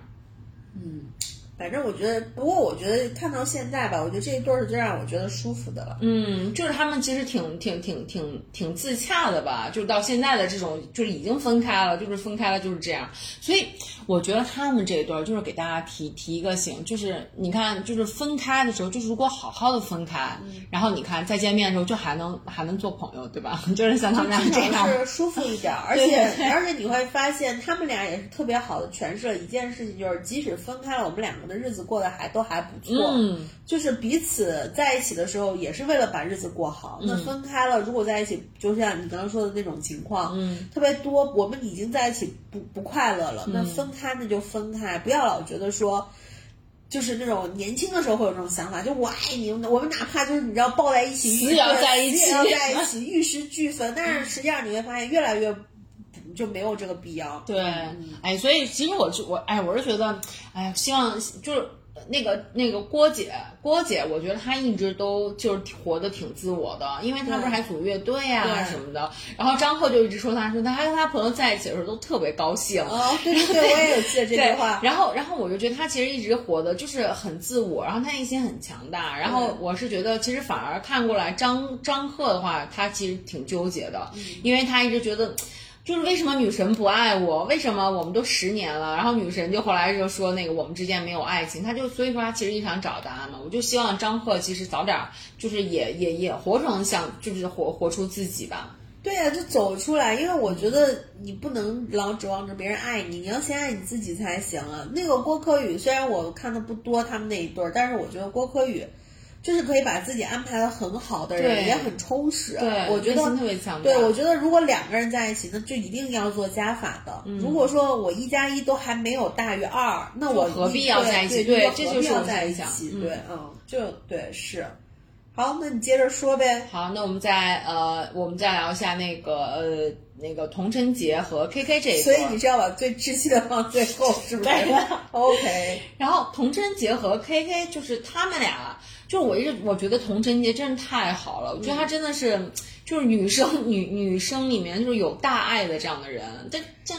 嗯反正我觉得，不过我觉得看到现在吧，我觉得这一对儿是最让我觉得舒服的了。嗯，就是他们其实挺挺挺挺挺自洽的吧，就是到现在的这种，就是已经分开了，就是分开了就是这样。所以我觉得他们这一对儿就是给大家提提一个醒，就是你看，就是分开的时候，就是如果好好的分开，然后你看再见面的时候，就还能还能做朋友，对吧？就是像他们俩这样。就是舒服一点儿，而且而且你会发现，他们俩也是特别好的诠释了一件事情，就是即使分开了，我们两个的日子过得还都还不错。嗯，就是彼此在一起的时候，也是为了把日子过好。那分开了，如果在一起，就像你刚刚说的那种情况，嗯，特别多。我们已经在一起不不快乐了，那分开那就分开，不要老觉得说。就是那种年轻的时候会有这种想法，就我爱你，我们哪怕就是你知道抱在一起，死也要在一起死也要在一 起，玉石俱焚。但是实际上你会发现，越来越就没有这个必要。对，哎，所以其实我就我，哎，我是觉得，哎，希望就是那个那个郭姐，郭姐，我觉得她一直都就是活得挺自我的，因为她不是还组乐队啊什么的。然后张赫就一直说她说她跟她朋友在一起的时候都特别高兴。哦，对对对，我也有记得这句 话。然后，然后我就觉得她其实一直活的就是很自我，然后她内心很强大。然后我是觉得，其实反而看过来张张赫的话，他其实挺纠结的，因为他一直觉得。就是为什么女神不爱我？为什么我们都十年了，然后女神就后来就说那个我们之间没有爱情，他就所以说他其实一直想找答案嘛。我就希望张赫其实早点就是也也也活成像就是活活出自己吧。对呀、就走出来，因为我觉得你不能老指望着别人爱你，你要先爱你自己才行啊。那个郭柯宇，虽然我看的不多他们那一对儿，但是我觉得郭柯宇就是可以把自己安排的很好的人，也很充实。对，我觉得心特别强大。对，我觉得如果两个人在一起，那就一定要做加法的。嗯如果说我一加一都还没有大于二，那我何必要在一起对这就是我在一起？嗯对，嗯，就对是。好，那你接着说呗。好，那我们再呃，我们再聊一下那个呃那个童晨杰和 KK 这一所以你是要把最窒息的放最后，是不是？OK。然后童晨杰和 KK 就是他们俩，就我一直我觉得童晨杰真是太好了，我觉得他真的是就是女生女女生里面就是有大爱的这样的人，这这。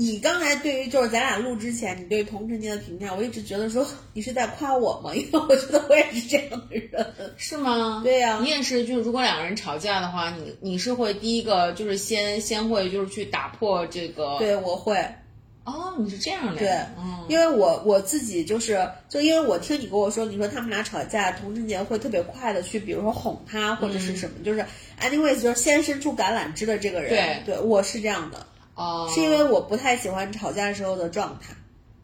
你刚才对于就是咱俩录之前，你对童晨杰的评价，我一直觉得说你是在夸我吗？因为我觉得我也是这样的人，是吗？对呀，你也是，就是如果两个人吵架的话，你你是会第一个就是先先会就是去打破这个，对我会。哦，你是这样的，对，嗯，因为我我自己就是就因为我听你跟我说，你说他们俩吵架，童晨杰会特别快的去，比如说哄他或者是什么，就是 anyways 就是先伸出橄榄枝的这个人，对，对我是这样的。哦，是因为我不太喜欢吵架时候的状态，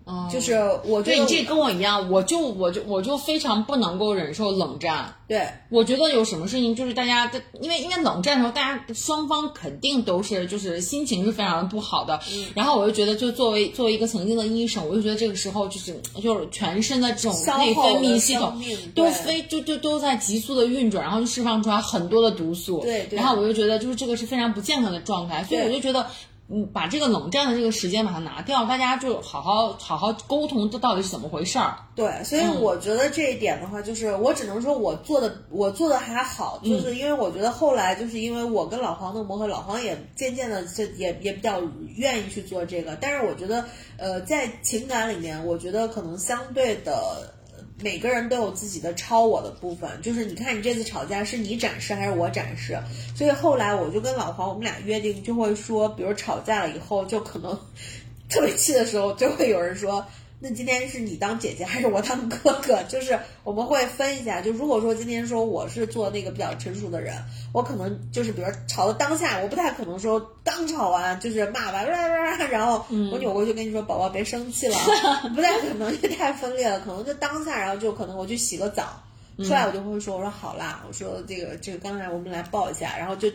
哦，就是我对你这跟我一样，我就我就我就非常不能够忍受冷战。对，我觉得有什么事情就是大家的，因为因为冷战的时候，大家双方肯定都是就是心情是非常的不好的。嗯，然后我就觉得，就作为作为一个曾经的医生，我就觉得这个时候就是就是全身的这种内分泌系统都非就就都在急速的运转，然后就释放出来很多的毒素。对，然后我就觉得就是这个是非常不健康的状态，所以我就觉得。嗯，把这个冷战的这个时间把它拿掉，大家就好好好好沟通，这到底是怎么回事儿？对，所以我觉得这一点的话，就是我只能说我做的我做的还好，就是因为我觉得后来就是因为我跟老黄的磨合，老黄也渐渐的这也也比较愿意去做这个，但是我觉得呃在情感里面，我觉得可能相对的。每个人都有自己的超我的部分，就是你看你这次吵架是你展示还是我展示，所以后来我就跟老黄我们俩约定，就会说，比如吵架了以后，就可能 特别气的时候，就会有人说。那今天是你当姐姐还是我当哥哥？就是我们会分一下。就如果说今天说我是做那个比较成熟的人，我可能就是比如吵到当下，我不太可能说刚吵完就是骂完，然后我扭过去跟你说宝宝别生气了，不太可能，就太分裂了。可能就当下，然后就可能我去洗个澡，出来我就会说我说好啦，我说这个这个刚才我们来抱一下，然后就，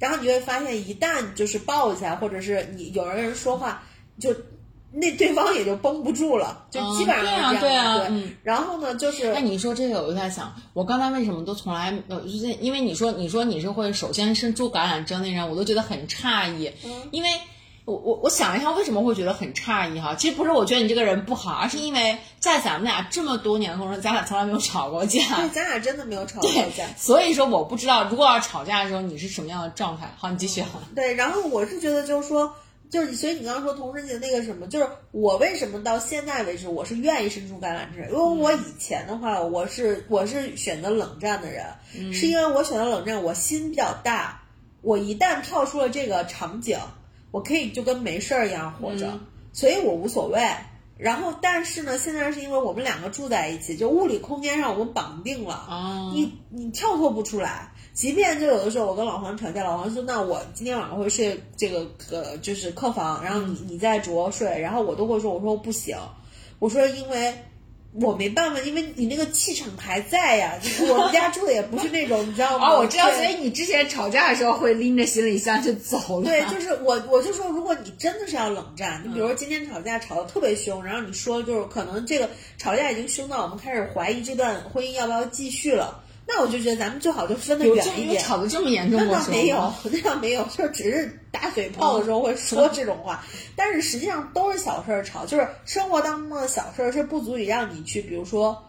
然后你会发现一旦就是抱一下，或者是你有人说话就。那对方也就绷不住了，就基本上这样。对啊，对啊。然后呢，就是……那你说这个，我就在想，我刚才为什么都从来呃，就是因为你说，你说你是会首先伸出橄榄枝那人，我都觉得很诧异。嗯。因为我我我想一下，为什么会觉得很诧异哈？其实不是我觉得你这个人不好，而是因为在咱们俩这么多年的过程中，咱俩从来没有吵过架。对，咱俩真的没有吵过架。所以说，我不知道如果要吵架的时候你是什么样的状态。好，你继续。对，然后我是觉得就是说。就是，所以你刚刚说同时节那个什么，就是我为什么到现在为止我是愿意伸出橄榄枝？因为我以前的话，我是我是选择冷战的人，是因为我选择冷战，我心比较大，我一旦跳出了这个场景，我可以就跟没事儿一样活着，所以我无所谓。然后，但是呢，现在是因为我们两个住在一起，就物理空间上我们绑定了，你你跳脱不出来。即便就有的时候我跟老黄吵架，老黄说那我今天晚上会睡这个呃就是客房，然后你你在主卧睡，然后我都会说我说不行，我说因为我没办法，因为你那个气场还在呀，我们家住的也不是那种你知道吗？哦，我知道，所以你之前吵架的时候会拎着行李箱就走了。对，就是我我就说如果你真的是要冷战，你比如说今天吵架吵得特别凶，然后你说就是可能这个吵架已经凶到我们开始怀疑这段婚姻要不要继续了。那我就觉得咱们最好就分得远一点。吵得这么严重那倒没有，那倒没有，就只是打嘴炮的时候会说这种话，但是实际上都是小事儿吵，就是生活当中的小事儿是不足以让你去，比如说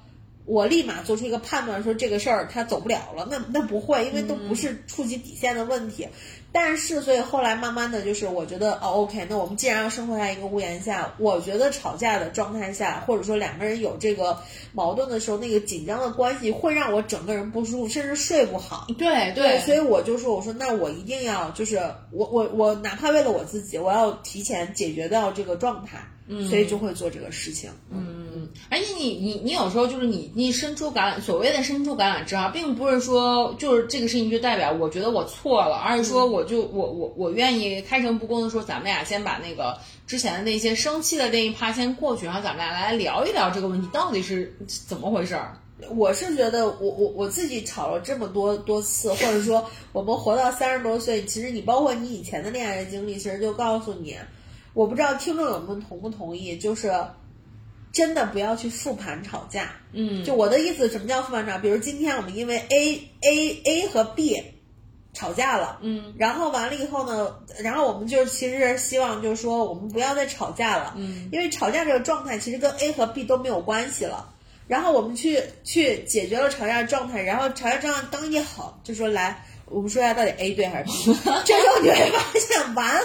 我立马做出一个判断，说这个事儿他走不了了，那那不会，因为都不是触及底线的问题。但是，所以后来慢慢的就是，我觉得哦，OK，那我们既然要生活在一个屋檐下，我觉得吵架的状态下，或者说两个人有这个矛盾的时候，那个紧张的关系会让我整个人不舒服，甚至睡不好。对对，所以我就说，我说那我一定要，就是我我我哪怕为了我自己，我要提前解决掉这个状态。嗯所以就会做这个事情。嗯，而且你你你有时候就是你你伸出橄榄，所谓的伸出橄榄枝啊，并不是说就是这个事情就代表我觉得我错了，而是说我就我我我愿意开诚布公的说，咱们俩先把那个之前的那些生气的那一趴先过去，然后咱们俩来聊一聊这个问题到底是怎么回事儿。我是觉得我我我自己吵了这么多多次，或者说我们活到三十多岁，其实你包括你以前的恋爱经历，其实就告诉你。我不知道听众有没有同不同意，就是真的不要去复盘吵架。嗯，就我的意思，什么叫复盘吵？比如今天我们因为 A A A 和 B 吵架了，嗯，然后完了以后呢，然后我们就其实希望就是说我们不要再吵架了，嗯，因为吵架这个状态其实跟 A 和 B 都没有关系了。然后我们去去解决了吵架的状态，然后吵架状态刚一好，就说来，我们说一下到底 A 对还是 B。这时候你会发现完，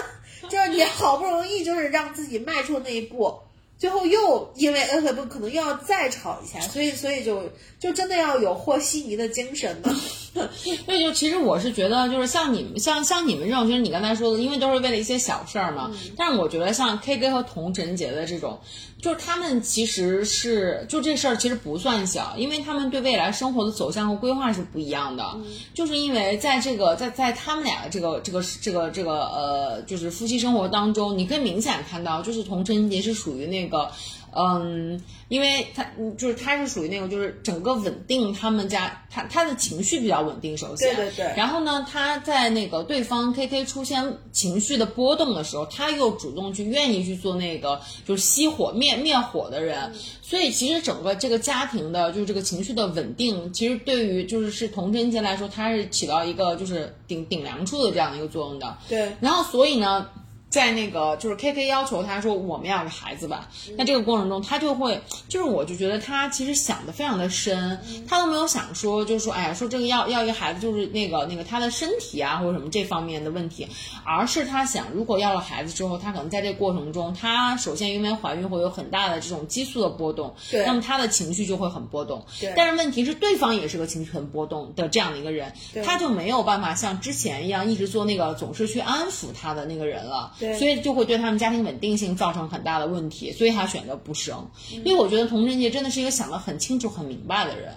就是你好不容易就是让自己迈出那一步，最后又因为恩和不可能又要再吵一下，所以所以就就真的要有和稀泥的精神呢。所以就其实我是觉得，就是像你们像像你们这种，就是你刚才说的，因为都是为了一些小事儿嘛。但是我觉得像 K 歌和童晨杰的这种，就是他们其实是就这事儿其实不算小，因为他们对未来生活的走向和规划是不一样的。就是因为在这个在在他们俩的这个这个这个这个呃，就是夫妻生活当中，你可以明显看到，就是童晨杰是属于那个。嗯，因为他嗯就是他是属于那种就是整个稳定他们家，他他的情绪比较稳定，首先。对对对。然后呢，他在那个对方 K K 出现情绪的波动的时候，他又主动去愿意去做那个就是熄火灭灭火的人，所以其实整个这个家庭的就是这个情绪的稳定，其实对于就是是童贞杰来说，它是起到一个就是顶顶梁柱的这样的一个作用的。对，然后所以呢，在那个就是 K K 要求他说我们要个孩子吧，那这个过程中他就会，就是我就觉得他其实想的非常的深，他都没有想说就是说哎呀说这个要要一个孩子就是那个那个他的身体啊或者什么这方面的问题，而是他想如果要了孩子之后，他可能在这个过程中，他首先因为怀孕会有很大的这种激素的波动，对。那么他的情绪就会很波动，对。但是问题是对方也是个情绪很波动的这样的一个人，他就没有办法像之前一样一直做那个总是去安抚他的那个人了，对所以就会对他们家庭稳定性造成很大的问题，所以他选择不生。因为我觉得童贞杰真的是一个想得很清楚、很明白的人。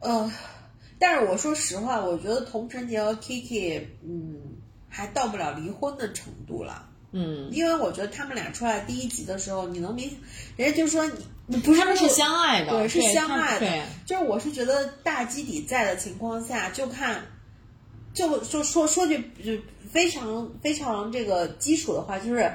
呃，但是我说实话，我觉得童晨杰和 Kiki，嗯，还到不了离婚的程度了。嗯，因为我觉得他们俩出来第一集的时候，你能明，人家就说你你不是他们是相爱的，对，是相爱的对。就是我是觉得大基底在的情况下，就看，就说说说句就非常非常这个基础的话，就是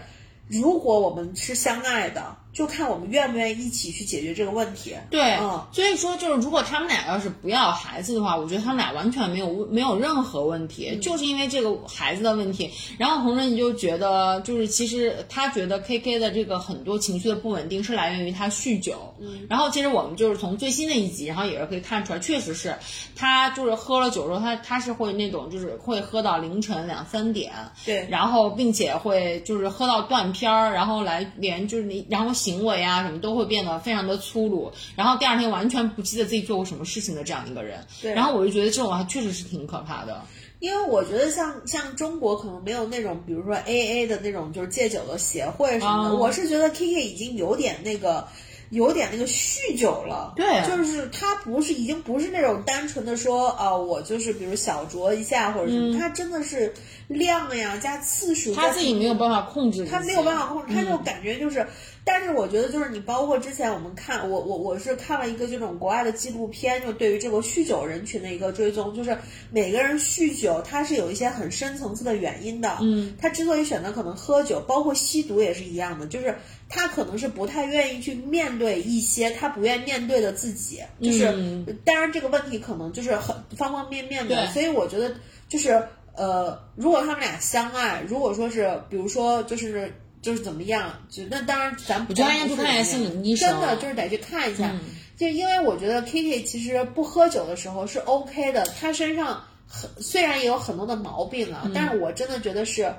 如果我们是相爱的，就看我们愿不愿意一起去解决这个问题。对，嗯所以说就是，如果他们俩要是不要孩子的话，我觉得他们俩完全没有没有任何问题，嗯就是因为这个孩子的问题。然后红人就觉得，就是其实他觉得 K K 的这个很多情绪的不稳定是来源于他酗酒。嗯，然后其实我们就是从最新的一集，然后也是可以看出来，确实是他就是喝了酒之后，他他是会那种就是会喝到凌晨两三点。对然后并且会就是喝到断片儿，然后来连就是你，然后行为啊什么都会变得非常的粗鲁，然后第二天完全不记得自己做过什么事情的这样一个人。对。然后我就觉得这种还确实是挺可怕的。因为我觉得像像中国可能没有那种，比如说 A A 的那种就是戒酒的协会什么的，哦。我是觉得 K K 已经有点那个。有点那个酗酒了，对。就是他不是已经不是那种单纯的说啊、我就是比如小酌一下或者什么，他真的是量呀加次数，嗯他自己没有办法控制，他没有办法控制，他就嗯。感觉就是，但是我觉得就是你包括之前我们看，我我我是看了一个这种国外的纪录片，就对于这个酗酒人群的一个追踪，就是每个人酗酒他是有一些很深层次的原因的，嗯，他之所以选择可能喝酒，包括吸毒也是一样的，就是他可能是不太愿意去面对一些他不愿面对的自己，就是、嗯。当然这个问题可能就是很方方面面的，所以我觉得就是呃，如果他们俩相爱，如果说是比如说就是就是怎么样，就那当然咱我觉得应该咱不是去看一下怎么样心理医生真的就是得去看一下，嗯。就因为我觉得 Kiki 其实不喝酒的时候是 OK 的，他身上很虽然也有很多的毛病嗯啊，但是我真的觉得是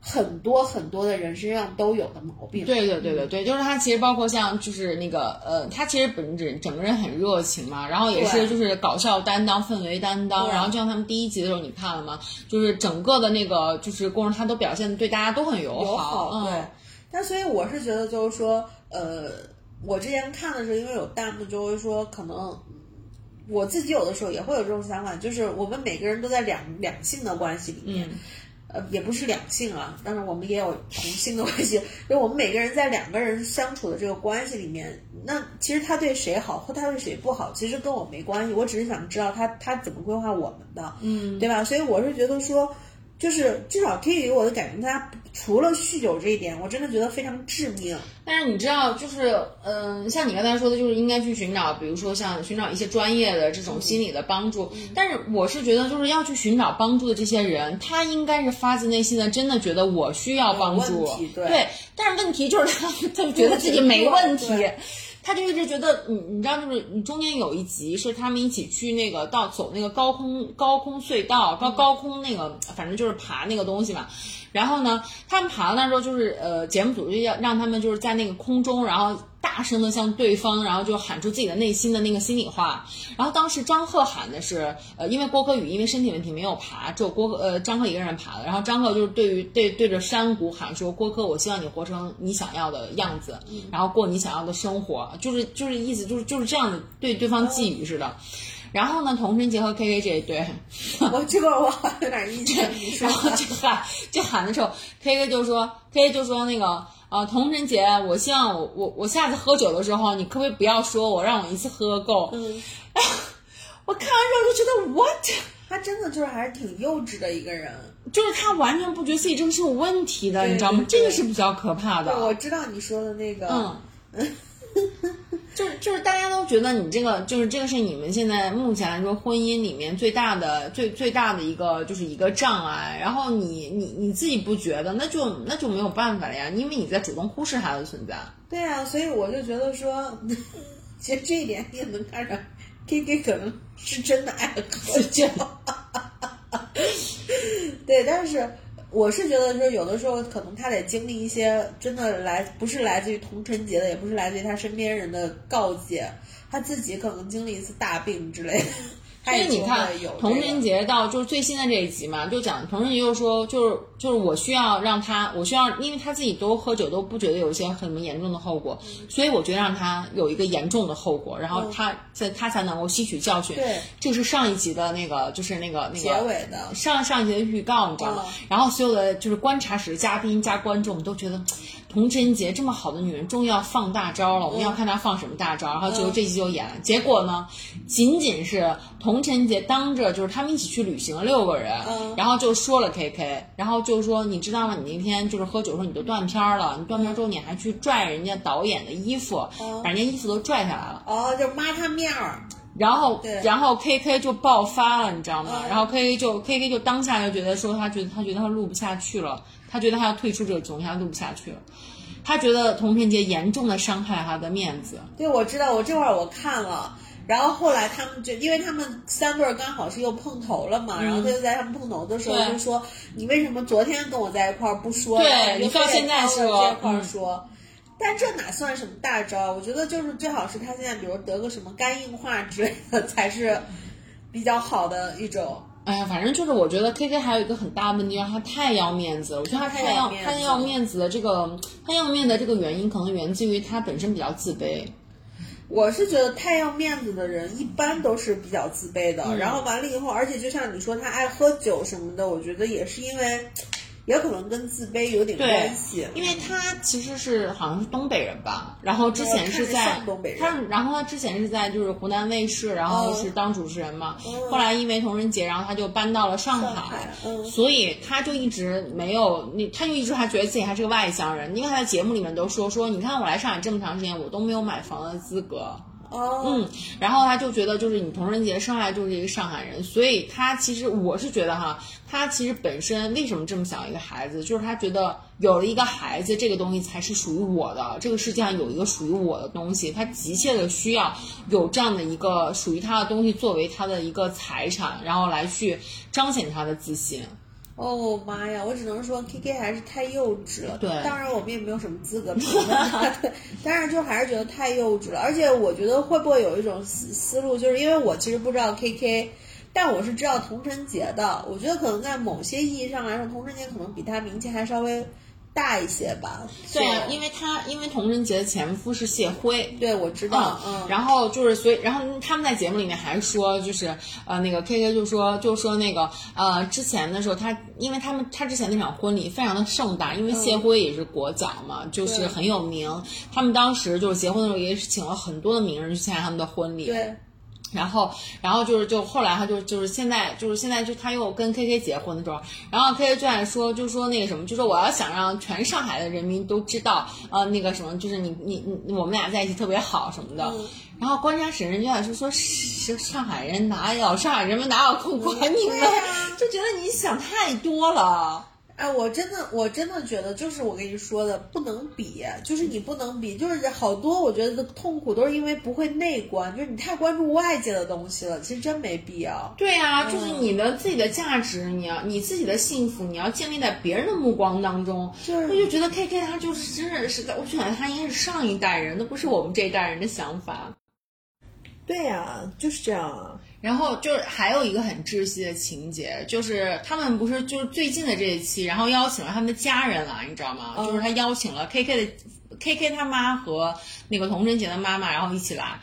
很多很多的人身上都有的毛病。对对对对对，就是他其实包括像就是那个呃，他其实本人整个人很热情嘛，然后也是就是搞笑担当、氛围担当，然后就像他们第一集的时候你看了吗？就是整个的那个就是过程他都表现对大家都很友友好，对嗯。。但所以我是觉得，就是说，呃，我之前看的时候，因为有弹幕就会说，可能嗯我自己有的时候也会有这种想法，就是我们每个人都在两两性的关系里面。嗯呃，也不是两性啊，当然我们也有同性的关系，就我们每个人在两个人相处的这个关系里面，那其实他对谁好或他对谁不好，其实跟我没关系，我只是想知道他他怎么规划我们的，嗯，对吧？所以我是觉得说，就是至少 K 给我的感觉，他除了酗酒这一点，我真的觉得非常致命。但是你知道，就是嗯、像你刚才说的，就是应该去寻找，比如说像寻找一些专业的这种心理的帮助。但是我是觉得，就是要去寻找帮助的这些人，他应该是发自内心的，真的觉得我需要帮助。对但是问题就是他，他就觉得自己没问题对。他就一直觉得，你你知道，就是你中间有一集是他们一起去那个到走那个高空高空隧道，高高空那个，反正就是爬那个东西嘛。然后呢，他们爬到那时候就是呃，节目组就要让他们就是在那个空中，然后大声的向对方，然后就喊出自己的内心的那个心里话。然后当时张赫喊的是，呃，因为郭柯宇因为身体问题没有爬，只有郭呃张赫一个人爬的。然后张赫就是对于对对着山谷喊说：“郭柯，我希望你活成你想要的样子，然后过你想要的生活。”就是就是意思就是就是这样的对对方寄语似的。然后呢，童晨杰和 K K 这一对，我这个我有点印象，你说 然后就喊就喊的时候，K K 就说 K K 就说那个呃，童晨姐，我希望我我我下次喝酒的时候，你可不可以不要说我，让我一次喝够？嗯，我看完之后就觉得 what，他真的就是还是挺幼稚的一个人。就是他完全不觉得自己这个是有问题的，你知道吗？这个是比较可怕的，我。知道你说的那个，嗯。就是就是大家都觉得你这个就是这个是你们现在目前来说婚姻里面最大的最最大的一个就是一个障碍，然后你你你自己不觉得，那就那就没有办法了呀，因为你在主动忽视他的存在。对啊，所以我就觉得说，其实这一点你也能看出，K K 可能是真的爱喝酒。对，但是我是觉得就是，有的时候可能他得经历一些真的来不是来自于同城节的，也不是来自于他身边人的告诫，他自己可能经历一次大病之类的。他所也就以你看童个晨杰到就是最新的这一集嘛，就讲童晨杰又说，就是就是我需要让他，我需要，因为他自己都喝酒都不觉得有一些很严重的后果，所以我觉得让他有一个严重的后果，然后他在他才能够吸取教训。对，就是上一集的那个，就是那个那个结尾的上上一集的预告，你知道吗？嗯然后所有的就是观察室的嘉宾加观众都觉得，童贞洁这么好的女人，终于要放大招了，我们要看她放什么大招。然后结果这集就演了，结果呢，仅仅是童晨洁当着就是他们一起去旅行六个人，嗯然后就说了 K K，然后就说你知道吗？你那天就是喝酒的时候你就断片儿了，你断片儿之后你还去拽人家导演的衣服，把人家衣服都拽下来了。哦，就抹他面儿，然后对，然后 K K 就爆发了，你知道吗？嗯然后 K K 就 K K 就当下就觉得说，他觉得他觉得他录不下去了，他觉得他要退出这个综艺，他录不下去了。他觉得童晨杰严重的伤害他的面子。对，我知道，我这会儿我看了，然后后来他们就因为他们三对儿刚好是又碰头了嘛，然后他就在他们碰头的时候就说：“你为什么昨天跟我在一块儿不说？对你到现在挑着说这块儿嗯说。但这哪算什么大招？我觉得就是最好是他现在，比如得个什么肝硬化之类的，才是比较好的一种。哎呀，反正就是我觉得 K K 还有一个很大的问题，就是他太要面子了。我觉得他太太要要面子他要面子的这个他要面的这个原因，可能源自于他本身比较自卑。我是觉得太要面子的人一般都是比较自卑的，嗯然后完了以后，而且就像你说他爱喝酒什么的，我觉得也是因为，也可能跟自卑有点关系。因为他其实是好像是东北人吧，然后之前是在东北人他，然后他之前是在就是湖南卫视，然后嗯是当主持人嘛。嗯后来因为同人节，然后他就搬到了上海，上海嗯所以他就一直没有你，他就一直还觉得自己还是个外乡人，因为他在节目里面都说说，你看我来上海这么长时间，我都没有买房的资格。哦，嗯，然后他就觉得，就是你童人节生来就是一个上海人，所以他其实我是觉得哈，他其实本身为什么这么想一个孩子，就是他觉得有了一个孩子，这个东西才是属于我的，这个世界上有一个属于我的东西，他急切的需要有这样的一个属于他的东西作为他的一个财产，然后来去彰显他的自信。哦妈呀！我只能说 K K 还是太幼稚了。对当然我们也没有什么资格 评论他，对，但是就还是觉得太幼稚了。而且我觉得会不会有一种思思路，就是因为我其实不知道 K K，但我是知道童晨杰的。我觉得可能在某些意义上来说，童晨杰可能比他名气还稍微大一些吧。对啊，因为他因为童人节的前夫是谢辉，对我知道，嗯，然后就是所以，然后他们在节目里面还说，就是呃那个 K K 就说就说那个呃之前的时候他，因为他们他之前那场婚礼非常的盛大，因为谢辉也是国脚嘛，就是很有名。他们当时就是结婚的时候也是请了很多的名人去参加他们的婚礼。对，然后，然后就是，就后来他就就是现在就是现在就他又跟 K K 结婚的时候，然后 K K 就在说，就说那个什么，就说我要想让全上海的人民都知道，呃，那个什么，就是你你你我们俩在一起特别好什么的。然后关家婶人就在说说，上海人哪有上海人们哪有空管你们，就觉得你想太多了。哎，我真的，我真的觉得，就是我跟你说的，不能比，就是你不能比，就是好多我觉得痛苦都是因为不会内观，就是你太关注外界的东西了，其实真没必要。对呀、就是你的自己的价值，你要你自己的幸福，你要建立在别人的目光当中。就是我就觉得 K K 他就是真的是在，我就感觉他应该是上一代人，都不是我们这一代人的想法。对呀、就是这样啊。然后就是还有一个很窒息的情节，就是他们不是就是最近的这一期，然后邀请了他们的家人来，你知道吗？就是他邀请了 K K 的 K K 他妈和那个童贞杰的妈妈，然后一起来。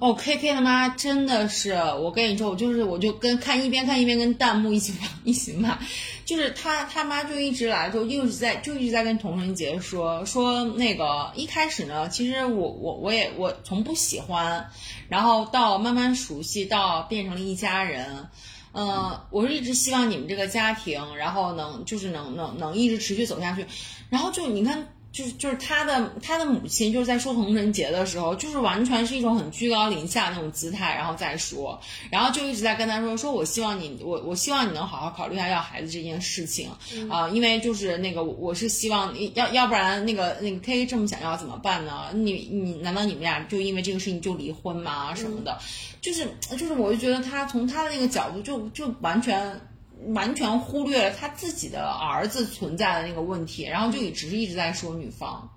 哦，K K 他妈真的是，我跟你说，我就是我就跟看一边看一边跟弹幕一起 一起骂，就是他他妈就一直来，就一直在就一直在跟童晨杰说说那个一开始呢，其实我我我也我从不喜欢，然后到慢慢熟悉，到变成了一家人。呃，我是一直希望你们这个家庭，然后能就是能能能一直持续走下去，然后就你看，就是就是他的他的母亲就是在说同人节的时候，就是完全是一种很居高临下那种姿态，然后再说，然后就一直在跟他说说，我希望你，我我希望你能好好考虑一下要孩子这件事情啊、因为就是那个我我是希望要要不然那个那个 K 这么想要怎么办呢？你你难道你们俩就因为这个事情就离婚吗？什么的，就是就是我就觉得他从他的那个角度就就完全。完全忽略了他自己的儿子存在的那个问题，然后就一直一直在说女方。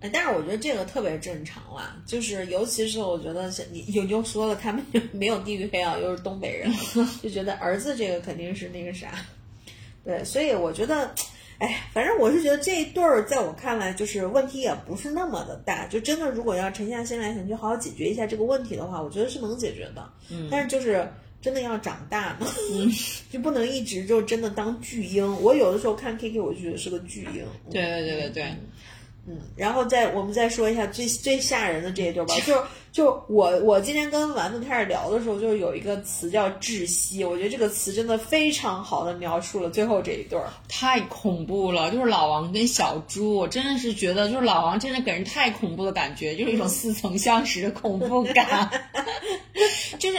哎，但是我觉得这个特别正常啦，就是尤其是我觉得像你有就说了，他们没有地域黑啊，又是东北人，就觉得儿子这个肯定是那个啥，对，所以我觉得，哎，反正我是觉得这一对儿在我看来就是问题也不是那么的大，就真的如果要沉下心来想去好好解决一下这个问题的话，我觉得是能解决的，嗯，但是就是。真的要长大呢，就不能一直就真的当巨婴。我有的时候看 K K，我就觉得是个巨婴。对对对对对，嗯，然后再我们再说一下最最吓人的这一对吧，就就我我今天跟丸子开始聊的时候，就是有一个词叫窒息，我觉得这个词真的非常好的描述了最后这一对儿。太恐怖了！就是老王跟小猪，我真的是觉得，就是老王真的给人太恐怖的感觉，就是一种似曾相识的恐怖感，就是。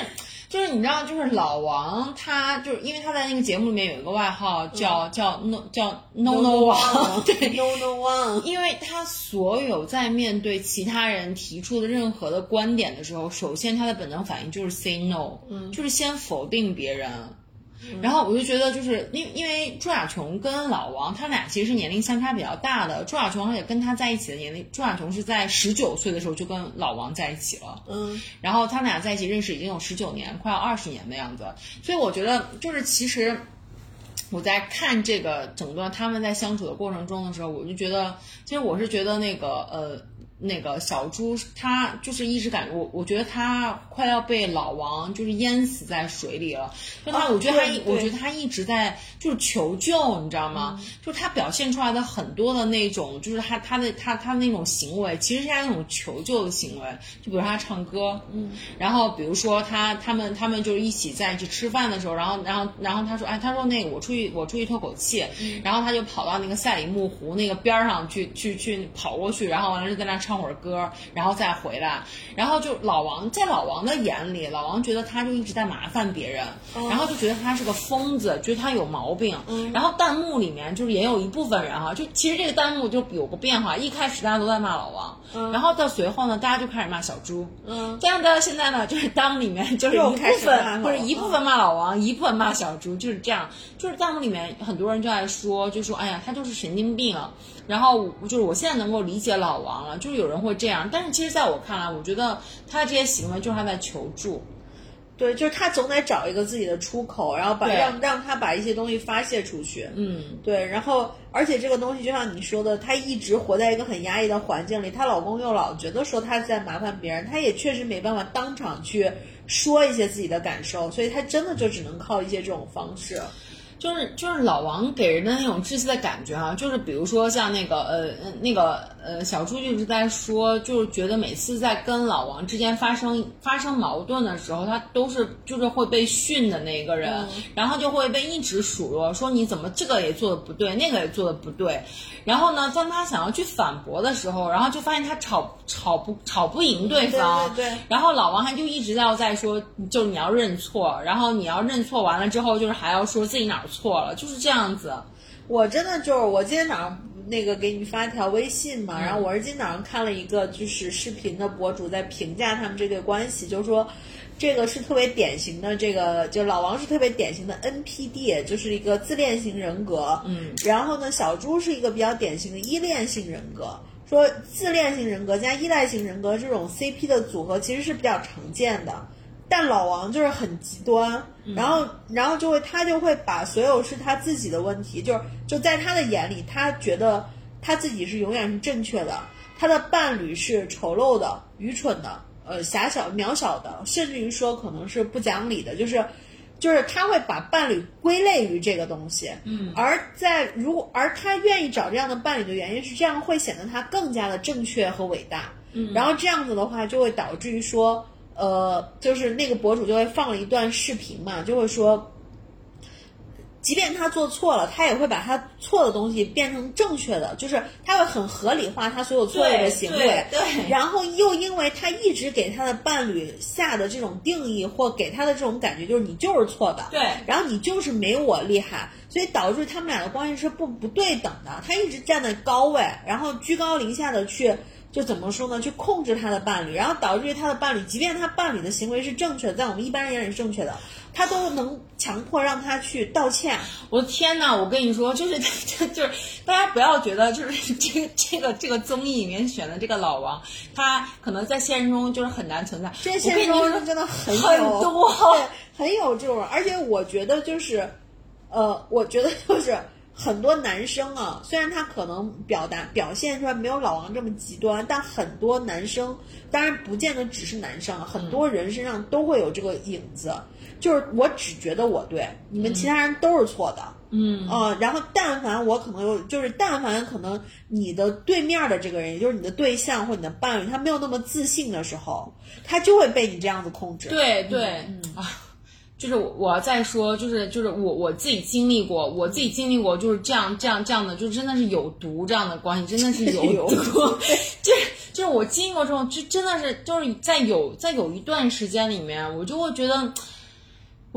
就是你知道，就是老王，他就是因为他在那个节目里面有一个外号叫、叫 no 叫 no no 王，对，，no no one，因为他所有在面对其他人提出的任何的观点的时候，首先他的本能反应就是 say no，嗯，就是先否定别人。然后我就觉得，就是因因为朱亚琼跟老王他们俩其实是年龄相差比较大的，朱亚琼也跟他在一起的年龄，朱亚琼是在十九岁的时候就跟老王在一起了，嗯，然后他们俩在一起认识已经有十九年，快要二十年的样子，所以我觉得就是其实我在看这个整段他们在相处的过程中的时候，我就觉得，其实我是觉得那个呃。那个小猪，他就是一直感觉我，我觉得他快要被老王就是淹死在水里了。就他，啊我觉得他我觉得他一直在就是求救，你知道吗？就是他表现出来的很多的那种，就是他他的他他那种行为，其实是他那种求救的行为。就比如他唱歌，嗯，然后比如说他他们他们就是一起在一起吃饭的时候，然后然后然后他说，哎，他说那个我出去我出去透口气，然后他就跑到那个赛里木湖那个边儿上去去去跑过去，然后完了就在那唱会儿歌，然后再回来，然后就老王在老王的眼里，老王觉得他就一直在麻烦别人，然后就觉得他是个疯子，觉得他有毛病，然后弹幕里面就是也有一部分人哈，就其实这个弹幕就有个变化，一开始大家都在骂老王，然后到随后呢，大家就开始骂小猪，嗯，这样到现在呢，就是弹幕里面就是一部分老或者一部分骂老王，一部分骂小猪，就是这样。就是弹幕里面很多人就在说，就说哎呀，他就是神经病。然后我就是我现在能够理解老王了，就是有人会这样，但是其实在我看来，我觉得他的这些行为就是他在求助。对，就是他总得找一个自己的出口，然后把让让他把一些东西发泄出去。嗯，对，然后而且这个东西就像你说的，她一直活在一个很压抑的环境里，她老公又老觉得说她在麻烦别人，她也确实没办法当场去说一些自己的感受，所以她真的就只能靠一些这种方式。就是就是老王给人的那种窒息的感觉哈、就是比如说像那个呃呃那个呃，小朱就一直在说，就是觉得每次在跟老王之间发生发生矛盾的时候，他都是就是会被训的那个人，然后就会被一直数落，说你怎么这个也做的不对，那个也做的不对。然后呢，当他想要去反驳的时候，然后就发现他吵吵不吵不赢对方，对对对然后老王还就一直要在说，就是你要认错，然后你要认错完了之后，就是还要说自己哪儿错了，就是这样子。我真的就是我今天早上那个给你发条微信嘛，然后我是今天早上看了一个就是视频的博主在评价他们这对关系，就是说这个是特别典型的这个，就老王是特别典型的 NPD，就是一个自恋型人格，嗯，然后呢小猪是一个比较典型的依恋性人格。说自恋型人格加依赖型人格这种 CP 的组合其实是比较常见的，但老王就是很极端，然后然后就会他就会把所有是他自己的问题，就是就在他的眼里，他觉得他自己是永远是正确的，他的伴侣是丑陋的、愚蠢的、呃狭小、渺小的，甚至于说可能是不讲理的，就是。就是他会把伴侣归类于这个东西，嗯，而在如果而他愿意找这样的伴侣的原因是这样会显得他更加的正确和伟大，嗯，然后这样子的话就会导致于说，呃，就是那个博主就会放了一段视频嘛，就会说。即便他做错了，他也会把他错的东西变成正确的，就是他会很合理化他所有错误的行为。对对然后又因为他一直给他的伴侣下的这种定义，或给他的这种感觉，就是你就是错的。对然后你就是没我厉害，所以导致他们俩的关系是不不对等的。他一直站在高位，然后居高临下的去。就怎么说呢？去控制他的伴侣，然后导致于他的伴侣，即便他伴侣的行为是正确的，在我们一般人眼里是正确的，他都能强迫让他去道歉。我的天呐，我跟你说，就是 就是大家不要觉得就是 这个这个这个综艺里面选的这个老王，他可能在现实中就是很难存在。这现实中真的很有很多对，很有这种，而且我觉得就是，呃，我觉得就是很多男生啊，虽然他可能表达表现出来没有老王这么极端，但很多男生，当然不见得只是男生，啊，很多人身上都会有这个影子，就是我只觉得我对，你们其他人都是错的。嗯。啊、然后但凡我可能有，就是但凡可能你的对面的这个人，也就是你的对象或你的伴侣，他没有那么自信的时候，他就会被你这样子控制。对对、啊，就是我我要再说，就是就是我我自己经历过，我自己经历过就是这样这样这样的，就真的是有毒这样的关系，真的是有 有毒，就是就是我经历过这种，就真的是就是在有在有一段时间里面，我就会觉得。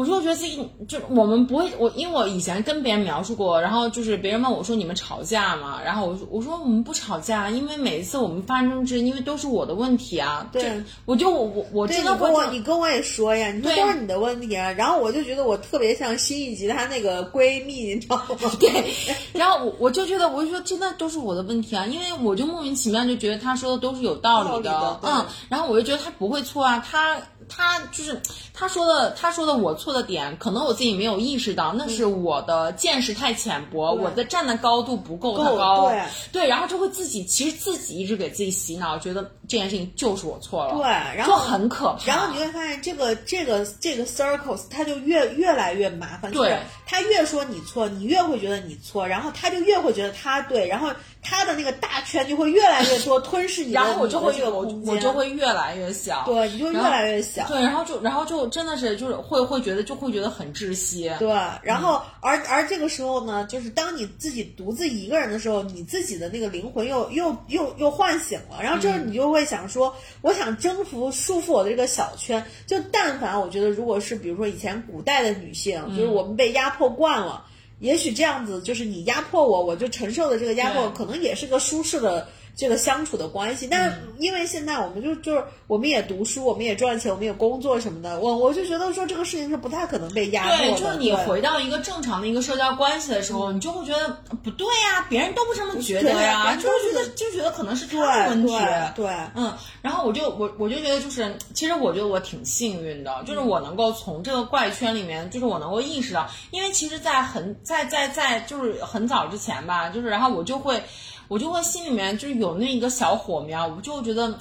我就会觉得自己就我们不会，我因为我以前跟别人描述过，然后就是别人问我说你们吵架吗？然后我说我说我们不吵架，因为每一次我们发生争执，因为都是我的问题啊。对，我就我我我对，真的会你跟我你跟我也说呀，你说都是你的问题啊。然后我就觉得我特别像新一集她那个闺蜜，你知道吗？对，然后我我就觉得，我就说真的都是我的问题啊，因为我就莫名其妙就觉得他说的都是有道理的，理的嗯，然后我就觉得他不会错啊，他他就是他说的他说的我错的点，可能我自己没有意识到，那是我的见识太浅薄，对。我的站的高度不够高，对。对，然后就会自己其实自己一直给自己洗脑，觉得这件事情就是我错了，对，然就后很可怕，然后你会发现，这个这个这个 circles，它就越越来越麻烦。就是对他越说你错，你越会觉得你错，然后他就越会觉得他对，然后他的那个大圈就会越来越多，吞噬你的。然后我就会你就会越来越小，对，你就会越来越小。对，然后就然后就真的是就是会会觉得就会觉得很窒息，对，然后、嗯而而这个时候呢，就是当你自己独自一个人的时候，你自己的那个灵魂又又又又唤醒了，然后这时候嗯你就会想说，我想征服束缚我的这个小圈。就但凡我觉得，如果是比如说以前古代的女性，嗯就是我们被压迫惯了。也许这样子，就是你压迫我，我就承受的这个压迫，可能也是个舒适的这个相处的关系。但是嗯因为现在我们就就是我们也读书，我们也赚钱，我们也工作什么的，我我就觉得说这个事情是不太可能被压迫的。对，就是你回到一个正常的一个社交关系的时候，你就会觉得不对呀、别人都不这么觉得呀，就会觉得就觉得可能是他的问题。对对嗯，然后我就我我就觉得就是，其实我觉得我挺幸运的，就是我能够从这个怪圈里面，就是我能够意识到，因为其实，在很在在在就是很早之前吧，就是然后我就会我就会心里面就是有那一个小火苗，我就觉得。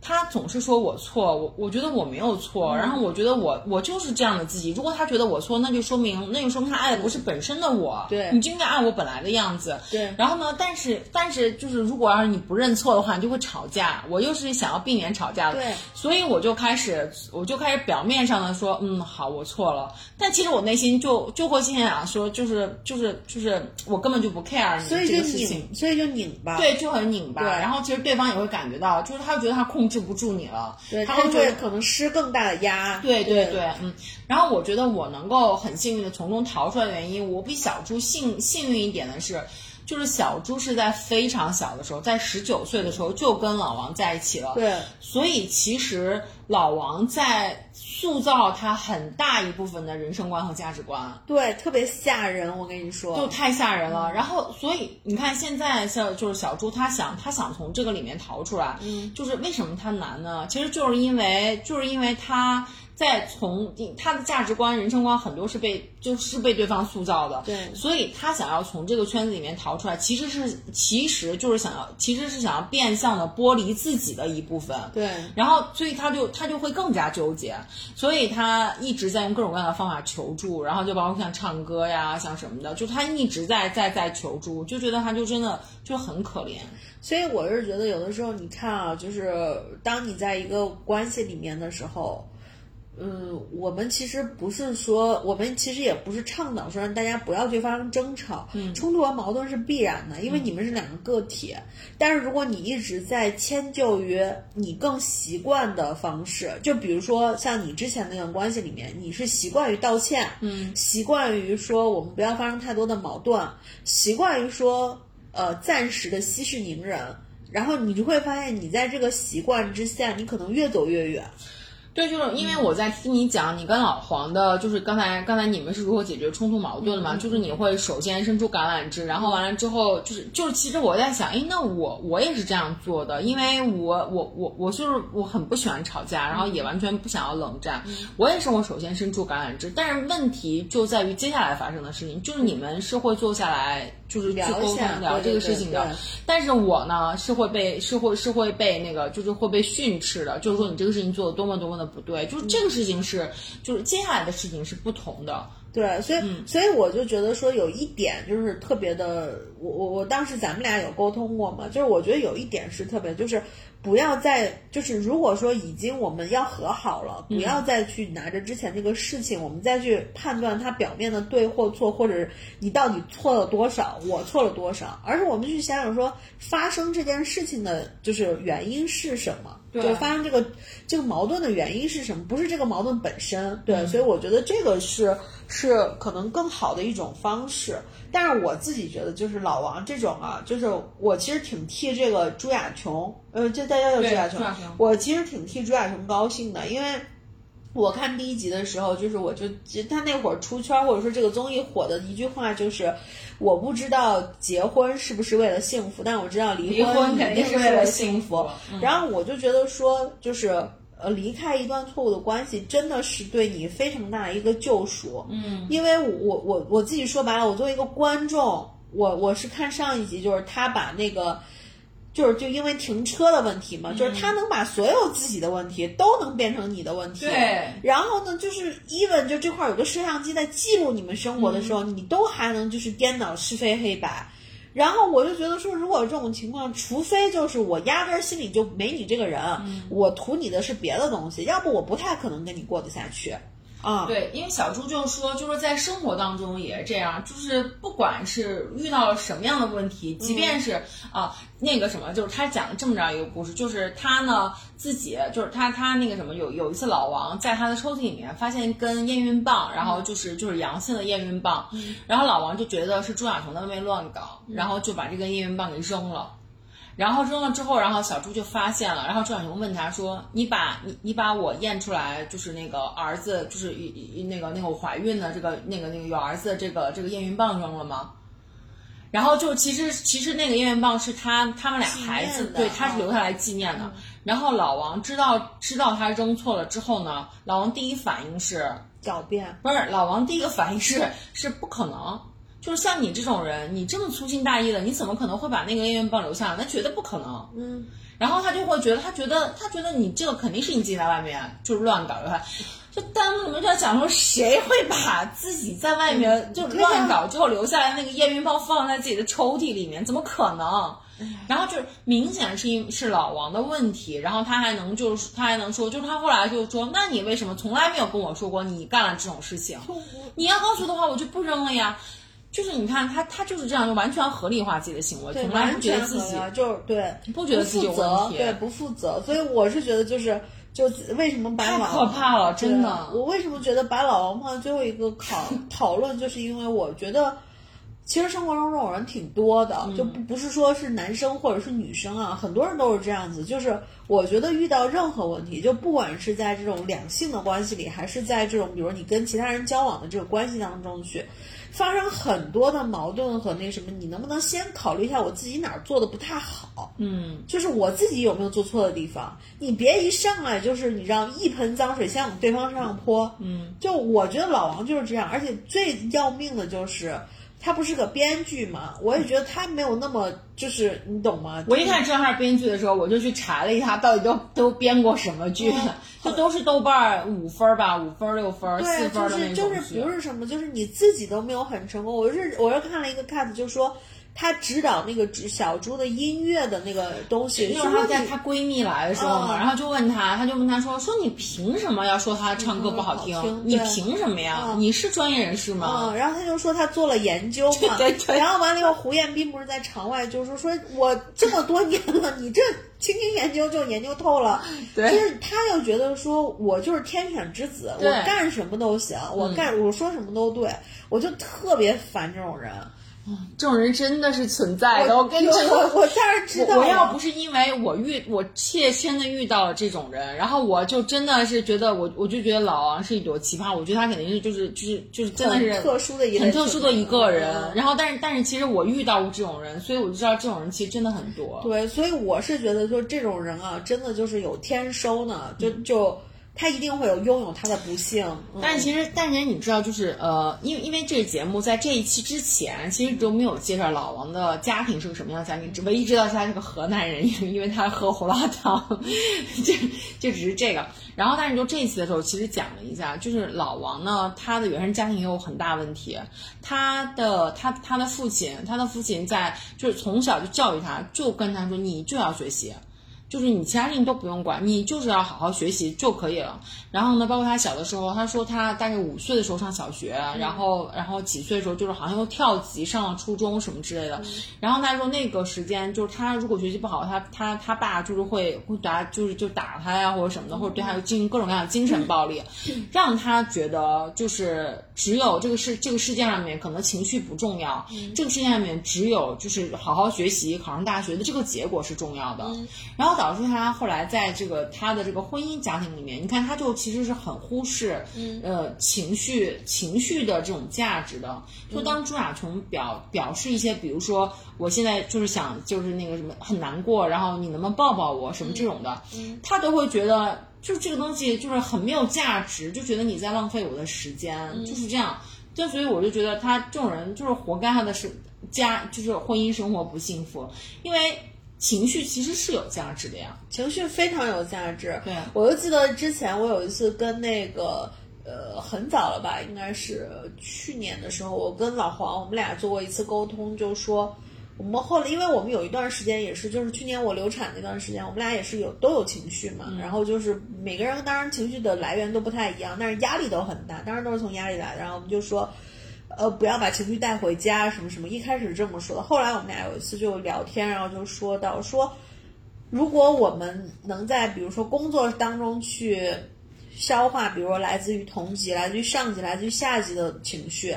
他总是说我错，我我觉得我没有错，然后我觉得我我就是这样的自己。如果他觉得我错，那就说明那就说明他爱的不是本身的我，对你就应该爱我本来的样子。对然后呢，但是但是就是如果要是你不认错的话，你就会吵架。我又是想要避免吵架的，对所以我就开始我就开始表面上的说，嗯，好，我错了，但其实我内心就就会心想说，就是就是就是我根本就不 care 你这个事情。拧，所以就拧巴。对，就很拧巴。对然后其实对方也会感觉到，就是他觉得他控制不住你了，对，他会觉得。可能施更大的压。对对对对，嗯，然后我觉得我能够很幸运的从中逃出来的原因，我比小猪幸幸运一点的是，就是小猪是在非常小的时候，在十九岁的时候就跟老王在一起了，对所以其实老王在塑造他很大一部分的人生观和价值观。对，特别吓人，我跟你说。就太吓人了。然后，所以你看，现在像就是小猪，他想他想从这个里面逃出来，嗯，就是为什么他难呢？其实就是因为就是因为他在从他的价值观、人生观很多是被就是被对方塑造的，对。所以他想要从这个圈子里面逃出来，其实是其实就是想要其实是想要变相的剥离自己的一部分，对。然后，所以他就他就会更加纠结，所以他一直在用各种各样的方法求助，然后就包括像唱歌呀，像什么的，就他一直在在在求助，就觉得他就真的就很可怜。所以我是觉得，有的时候你看啊，就是当你在一个关系里面的时候，嗯，我们其实不是说，我们其实也不是倡导说让大家不要去发生争吵，嗯，冲突和矛盾是必然的，因为你们是两个个体。但是如果你一直在迁就于你更习惯的方式，就比如说像你之前那段关系里面，你是习惯于道歉，嗯，习惯于说我们不要发生太多的矛盾，习惯于说呃暂时的息事宁人。然后你就会发现，你在这个习惯之下，你可能越走越远。对，就是因为我在听你讲你跟老黄的，就是刚才刚才你们是如何解决冲突矛盾的嘛？就是你会首先伸出橄榄枝，然后完了之后，就是就是其实我在想，哎，那我我也是这样做的，因为我我我我就是我很不喜欢吵架，然后也完全不想要冷战，我也是我首先伸出橄榄枝，但是问题就在于接下来发生的事情，就是你们是会坐下来就是去沟通聊这个事情的对，但是我呢是会被是会是会被那个就是会被训斥的，就是说你这个事情做的多么多么的不对，就是这个事情是就是接下来的事情是不同的。对，所以、所以我就觉得说有一点就是特别的，我我我当时咱们俩有沟通过嘛，就是我觉得有一点是特别，就是不要再就是如果说已经我们要和好了，不要再去拿着之前这个事情，我们再去判断它表面的对或错，或者你到底错了多少，我错了多少，而是我们去想想说发生这件事情的就是原因是什么。对就发生这个这个矛盾的原因是什么？不是这个矛盾本身，对，所以我觉得这个是是可能更好的一种方式。但是我自己觉得，就是老王这种啊，就是我其实挺替这个朱亚琼，呃，这大家叫朱亚琼我其实挺替朱亚琼高兴的，因为。我看第一集的时候，就是我就他那会儿出圈，或者说这个综艺火的一句话就是，我不知道结婚是不是为了幸福，但我知道离离婚肯肯定定是为了幸幸福嗯然后我就觉得说，就是呃，离开一段错误的关系，真的是对你非常大的一个救赎。嗯，因为我我我自己说白了，我作为一个观众，我我是看上一集，就是他把那个。就是就因为停车的问题嘛，就是他能把所有自己的问题都能变成你的问题。对然后呢，就是 even 就这块儿有个摄像机在记录你们生活的时候，你都还能就是颠倒是非黑白。然后我就觉得说，如果这种情况，除非就是我压根儿心里就没你这个人，我图你的是别的东西，要不我不太可能跟你过得下去。啊，对，因为小猪就说，就是在生活当中也是这样，就是不管是遇到了什么样的问题，即便是啊、那个什么，就是他讲了这么着一个故事，就是他呢自己就是他他那个什么有有一次老王在他的抽屉里面发现一根验孕棒，然后就是就是阳性的验孕棒，然后老王就觉得是朱亚彤在外面乱搞，然后就把这根验孕棒给扔了。然后扔了之后，然后小猪就发现了，然后朱小熊问他说：“你把你你把我验出来就是那个儿子，就是那个那个我怀孕的这个那个那个有儿子的这个这个验孕棒扔了吗？”然后就其实其实那个验孕棒是他他们俩孩子对他是留下来纪念的。然后老王知道知道他扔错了之后呢，老王第一反应是狡辩。不是老王第一个反应是是不可能，就是像你这种人，你这么粗心大意的，你怎么可能会把那个验孕棒留下来？那绝对不可能。嗯，然后他就会觉得，他觉得他觉得你这个肯定是你自己在外面就是乱搞的。就弹幕里面就在讲说，谁会把自己在外面就乱搞之后留下来那个验孕棒放在自己的抽屉里面？怎么可能？然后就是明显是因是老王的问题，然后他还能就是他还能说，就是他后来就说，那你为什么从来没有跟我说过你干了这种事情？你要告诉的话，我就不扔了呀。就是你看他他就是这样，就完全合理化自己的行为，从来不觉得自己就是对不觉得自己有问题，对不负责。所以我是觉得就是就为什么把太可怕了，真的。我为什么觉得把老王放在最后一个考 讨论，就是因为我觉得。其实生活中这种人挺多的，就不不是说是男生或者是女生啊，很多人都是这样子。就是我觉得遇到任何问题，就不管是在这种两性的关系里，还是在这种比如你跟其他人交往的这个关系当中去，发生很多的矛盾和那什么，你能不能先考虑一下我自己哪儿做的不太好？嗯，就是我自己有没有做错的地方？你别一上来就是你让一盆脏水向对方身上泼。嗯，就我觉得老王就是这样，而且最要命的就是。他不是个编剧嘛？我也觉得他没有那么，就是你懂吗？我一开始知道他是编剧的时候，我就去查了一下，到底都都编过什么剧，就都是豆瓣五分吧，五分六分四分的那种就是就是不是什么，就是你自己都没有很成功。我是我是看了一个 cut，就说。她指导那个小猪的音乐的那个东西，是说在她闺蜜来的时候嘛，然后就问她，她就问她说：“说你凭什么要说她唱歌不好听？你凭什么呀？你是专业人士吗？”然后她就说她做了研究嘛，对对。然后完了以后，胡彦斌不是在场外就说：“说我这么多年了，你这轻轻研究就研究透了。”对，就是他又觉得说我就是天选之子，我干什么都行，我干我说什么都对，我就特别烦这种人。这种人真的是存在的，我跟你我我当然知道。我要不是因为我遇我切身的遇到了这种人，然后我就真的是觉得我我就觉得老王是一朵奇葩，我觉得他肯定是就是就是就是真的是特殊的一很特殊的一个人。然后但是但是其实我遇到过这种人，所以我就知道这种人其实真的很多。对，所以我是觉得说这种人啊，真的就是有天收呢，就就。他一定会有拥有他的不幸，但其实，但是你知道，就是呃，因为因为这个节目在这一期之前，其实都没有介绍老王的家庭是个什么样的家庭，唯一知道他是个河南人，因为他喝胡辣汤，就就只是这个。然后，但是就这一期的时候，其实讲了一下，就是老王呢，他的原生家庭也有很大问题，他的他他的父亲，他的父亲在就是从小就教育他，就跟他说，你就要学习。就是你其他事情都不用管，你就是要好好学习就可以了。然后呢，包括他小的时候，他说他大概五岁的时候上小学，然后然后几岁的时候就是好像又跳级上了初中什么之类的。然后他说那个时间就是他如果学习不好，他他他爸就是会会打就是就打他呀或者什么的，或者对他进行各种各样的精神暴力，让他觉得就是只有这个世这个世界上面可能情绪不重要，这个世界上面只有就是好好学习考上大学的这个结果是重要的。然后导致他后来在这个他的这个婚姻家庭里面，你看他就。其实是很忽视，呃，情绪情绪的这种价值的。就当朱亚琼表表示一些，比如说我现在就是想就是那个什么很难过，然后你能不能抱抱我什么这种的，他都会觉得就是这个东西就是很没有价值，就觉得你在浪费我的时间，就是这样。就所以我就觉得他这种人就是活该他的是家就是婚姻生活不幸福，因为。情绪其实是有价值的呀，情绪非常有价值。对，我就记得之前我有一次跟那个，呃，很早了吧，应该是去年的时候，我跟老黄，我们俩做过一次沟通，就说我们后来，因为我们有一段时间也是，就是去年我流产那段时间，我们俩也是有都有情绪嘛，然后就是每个人当然情绪的来源都不太一样，但是压力都很大，当然都是从压力来的，然后我们就说。呃，不要把情绪带回家，什么什么，一开始是这么说的。后来我们俩有一次就聊天，然后就说到说，如果我们能在比如说工作当中去消化，比如说来自于同级、来自于上级、来自于下级的情绪，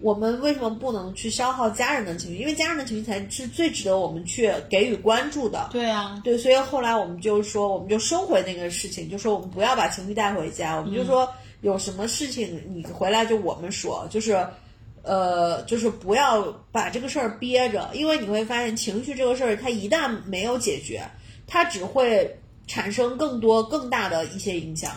我们为什么不能去消耗家人的情绪？因为家人的情绪才是最值得我们去给予关注的。对啊，对，所以后来我们就说，我们就收回那个事情，就说我们不要把情绪带回家，我们就说。有什么事情你回来就我们说，就是，呃，就是不要把这个事儿憋着，因为你会发现情绪这个事儿，它一旦没有解决，它只会产生更多更大的一些影响。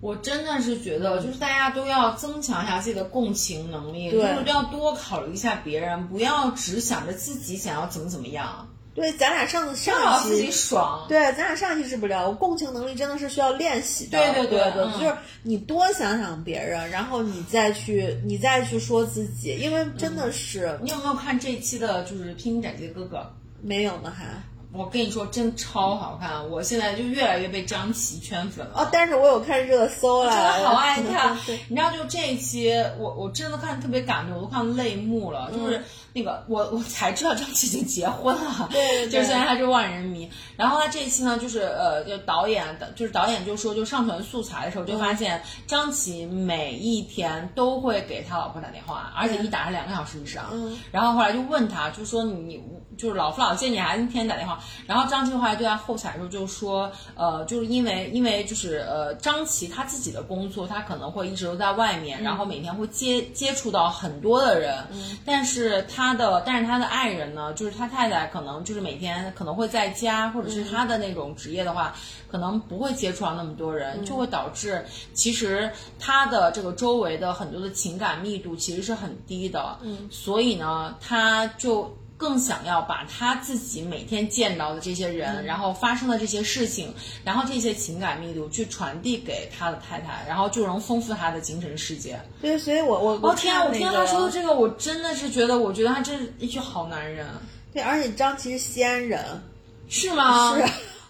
我真的是觉得，就是大家都要增强一下自己的共情能力，就是要多考虑一下别人，不要只想着自己想要怎么怎么样。对，咱俩上次上一让自己期。爽。对，咱俩上一期是不聊，共情能力真的是需要练习的。对对对对嗯就是你多想想别人，然后你再去，你再去说自己，因为真的是、你有没有看这一期的，就是《披荆斩棘的哥哥》？没有呢，还我跟你说，真超好看！我现在就越来越被张琪圈粉了。哦，但是我有看热搜了，真的好爱 看，你知道，就这一期，我我真的看特别感动，我都看泪目了。就是那个，我我才知道张琪已经结婚了，对对对就是现在他是万人迷。然后他这一期呢，就是呃，就导演的，就是导演就说，就上传素材的时候，就发现张琪每一天都会给他老婆打电话，而且一打是两个小时以上。嗯然后后来就问他，就说你就是老夫老妻，你还天天打电话？然后张琪后来对他后采的时候就说，呃，就是因为因为就是呃，张琪他自己的工作，他可能会一直都在外面，然后每天会接接触到很多的人，但是他的但是他的爱人呢，就是他太太可能就是每天可能会在家，或者是他的那种职业的话，可能不会接触到那么多人，就会导致其实他的这个周围的很多的情感密度其实是很低的，嗯，所以呢，他就。更想要把他自己每天见到的这些人，然后发生的这些事情，然后这些情感密度去传递给他的太太，然后就能丰富他的精神世界。对，所以我我哦天啊！我听看那个他说的这个，我真的是觉得，我觉得他真是一句好男人，对，而且张琪是西安人，是吗？是。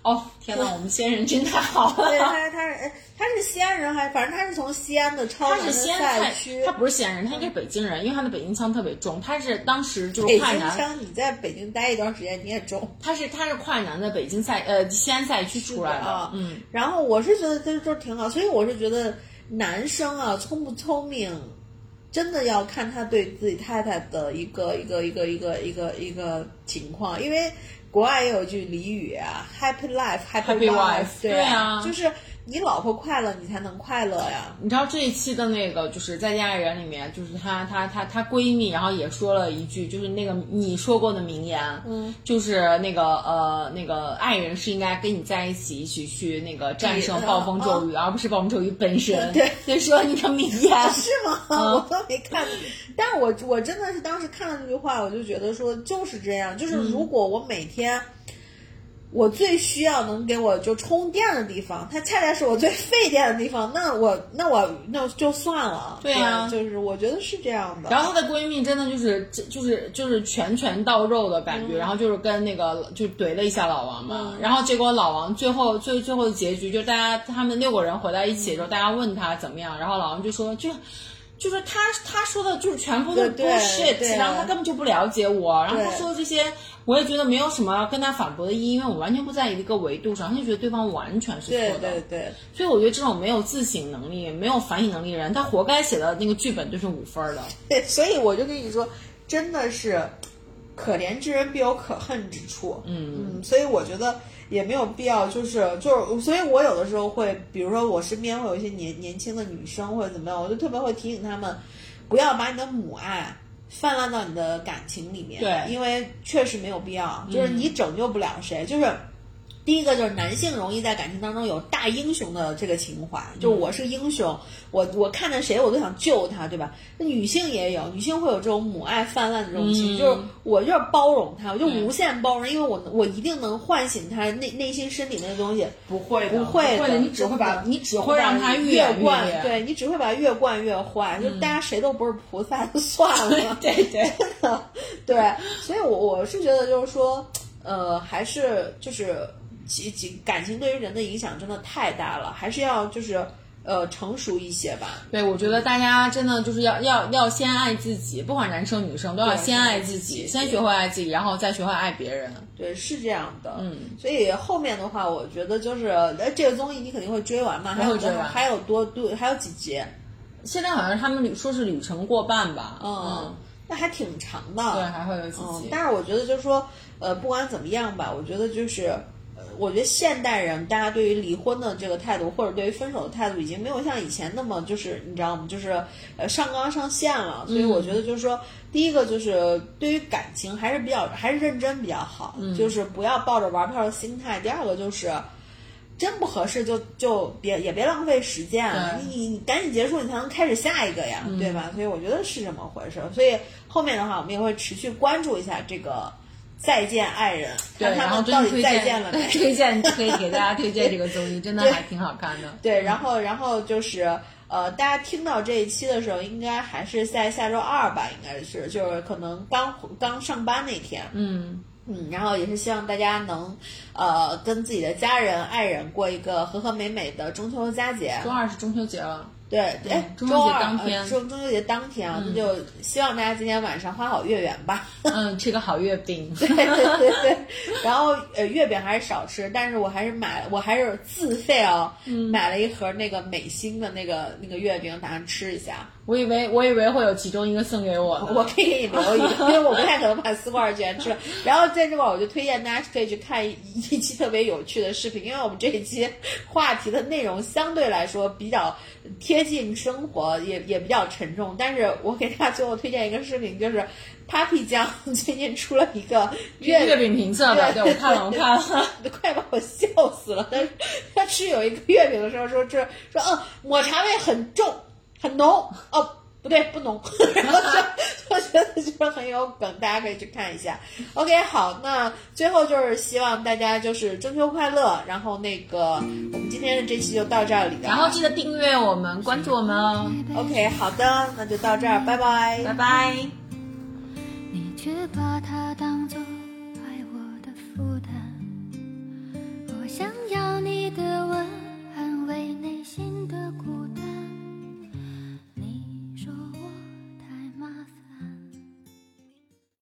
哦天哪，我们西安人真太好了。对，他他是哎他是西安人还反正他是从西安的超他南的是西安赛区，，他不是西安人，他应该是北京人，因为他的北京腔特别重。他是当时就是北京腔，你在北京待一段时间你也重。他是他是快男的北京赛呃西安赛区出来的啊，，嗯，然后我是觉得这就挺好，所以我是觉得男生啊聪不聪明，真的要看他对自己太太的一个一个一个一个一个一个情况，因为国外也有句俚语啊，Happy life, happy Happy wife，wife，对对啊就是你老婆快乐，你才能快乐呀。你知道这一期的那个就是在家人里面，就是她她她她闺蜜，然后也说了一句，就是那个你说过的名言，嗯，就是那个呃那个爱人是应该跟你在一起，一起去那个战胜暴风骤雨，而不是暴风骤雨本身。对，就说你的名言是吗？我都没看，但我我真的是当时看了那句话，我就觉得说就是这样，就是如果我每天。我最需要能给我就充电的地方，它恰恰是我最费电的地方，那我那我那就算了。对啊就是我觉得是这样的。然后她的闺蜜真的就是就是就是拳拳到肉的感觉，然后就是跟那个就怼了一下老王嘛，然后结果老王最后最最后的结局就是大家他们六个人回来一起的时候，大家问他怎么样，然后老王就说就。就是他他说的就是全部都是对对 bullshit，对然后他根本就不了解我，然后他说的这些，我也觉得没有什么跟他反驳的意义，因为我完全不在一个维度上，他就觉得对方完全是错的。对对对，所以我觉得这种没有自省能力、没有反省能力的人，他活该写的那个剧本就是五分儿的。对，所以我就跟你说，真的是可怜之人必有可恨之处。嗯嗯，所以我觉得也没有必要，就是就是，所以我有的时候会，比如说我身边会有一些年年轻的女生或者怎么样，我就特别会提醒她们，不要把你的母爱。泛滥到你的感情里面，对。因为确实没有必要，就是你拯救不了谁，就是第一个就是男性容易在感情当中有大英雄的这个情怀，就我是英雄，我我看见谁我都想救他，对吧？那女性也有，女性会有这种母爱泛滥的这种情，嗯。就是我就是包容他，我就无限包容，因为我我一定能唤醒他内内心深里那个东西，不会不会的，你只会把你只会让他越惯，对你只会把他越惯越坏，就大家谁都不是菩萨，就算了。对对，对，所以我我是觉得就是说，呃，还是就是其其感情对于人的影响真的太大了，还是要就是呃成熟一些吧。对，我觉得大家真的就是要要要先爱自己，不管男生女生都要先爱自己己，先学会爱自己，然后再学会爱别人。对，是这样的。嗯，所以后面的话，我觉得就是呃，这个综艺你肯定会追完嘛，还有还有多多还有几集，现在好像他们旅说是旅程过半吧？嗯，那还挺长的。对，还会有几嗯集，。但是我觉得就是说，呃，不管怎么样吧，我觉得就是，呃，我觉得现代人大家对于离婚的这个态度，或者对于分手的态度，已经没有像以前那么就是你知道吗？就是呃上纲上线了。所以我觉得就是说，第一个就是对于感情还是比较还是认真比较好，就是不要抱着玩票的心态。第二个就是。真不合适就就别也别浪费时间了，对你你赶紧结束，你才能开始下一个呀，对吧？所以我觉得是这么回事。所以后面的话，我们也会持续关注一下这个再见爱人，对，看然后他们到底再见了没？推荐 可以给大家推荐这个综艺，真的还挺好看的。对，然后然后就是呃，大家听到这一期的时候，应该还是在下周二吧，应该是就是可能刚刚上班那天，嗯，嗯，然后也是希望大家能呃跟自己的家人、爱人过一个和和美美的中秋佳节。周二是中秋节了，对，哎，中秋节周二当天呃中中秋节当天啊，那就希望大家今天晚上花好月圆吧。嗯，吃个好月饼。对对对对，然后呃，月饼还是少吃，但是我还是买，我还是自费哦，嗯买了一盒那个美心的那个那个月饼，打算吃一下。我以为我以为会有其中一个送给我。我可以给你留一个，因为我不太可能把四罐全吃了。然后在这块儿，我就推荐大家可以去看一一期 特别有趣的视频，因为我们这一期 话题的内容相对来说比较贴近生活，也也比较沉重。但是我给大家最后推荐一个视频，就是 Papi 酱最近出了一个月月饼评测吧，对我看了，我看了。都快把我笑死了。但是他吃有一个月饼的时候说，这说嗯，抹茶味很重，很浓哦。不对，不浓，然后就我觉得就是很有梗，大家可以去看一下。OK，好，那最后就是希望大家就是中秋快乐，然后那个我们今天的这期就到这里了。然后记得订阅我们，关注我们哦。OK，好的，那就到这儿，拜拜，拜拜。你却把它当作爱我的负担。我想要你的温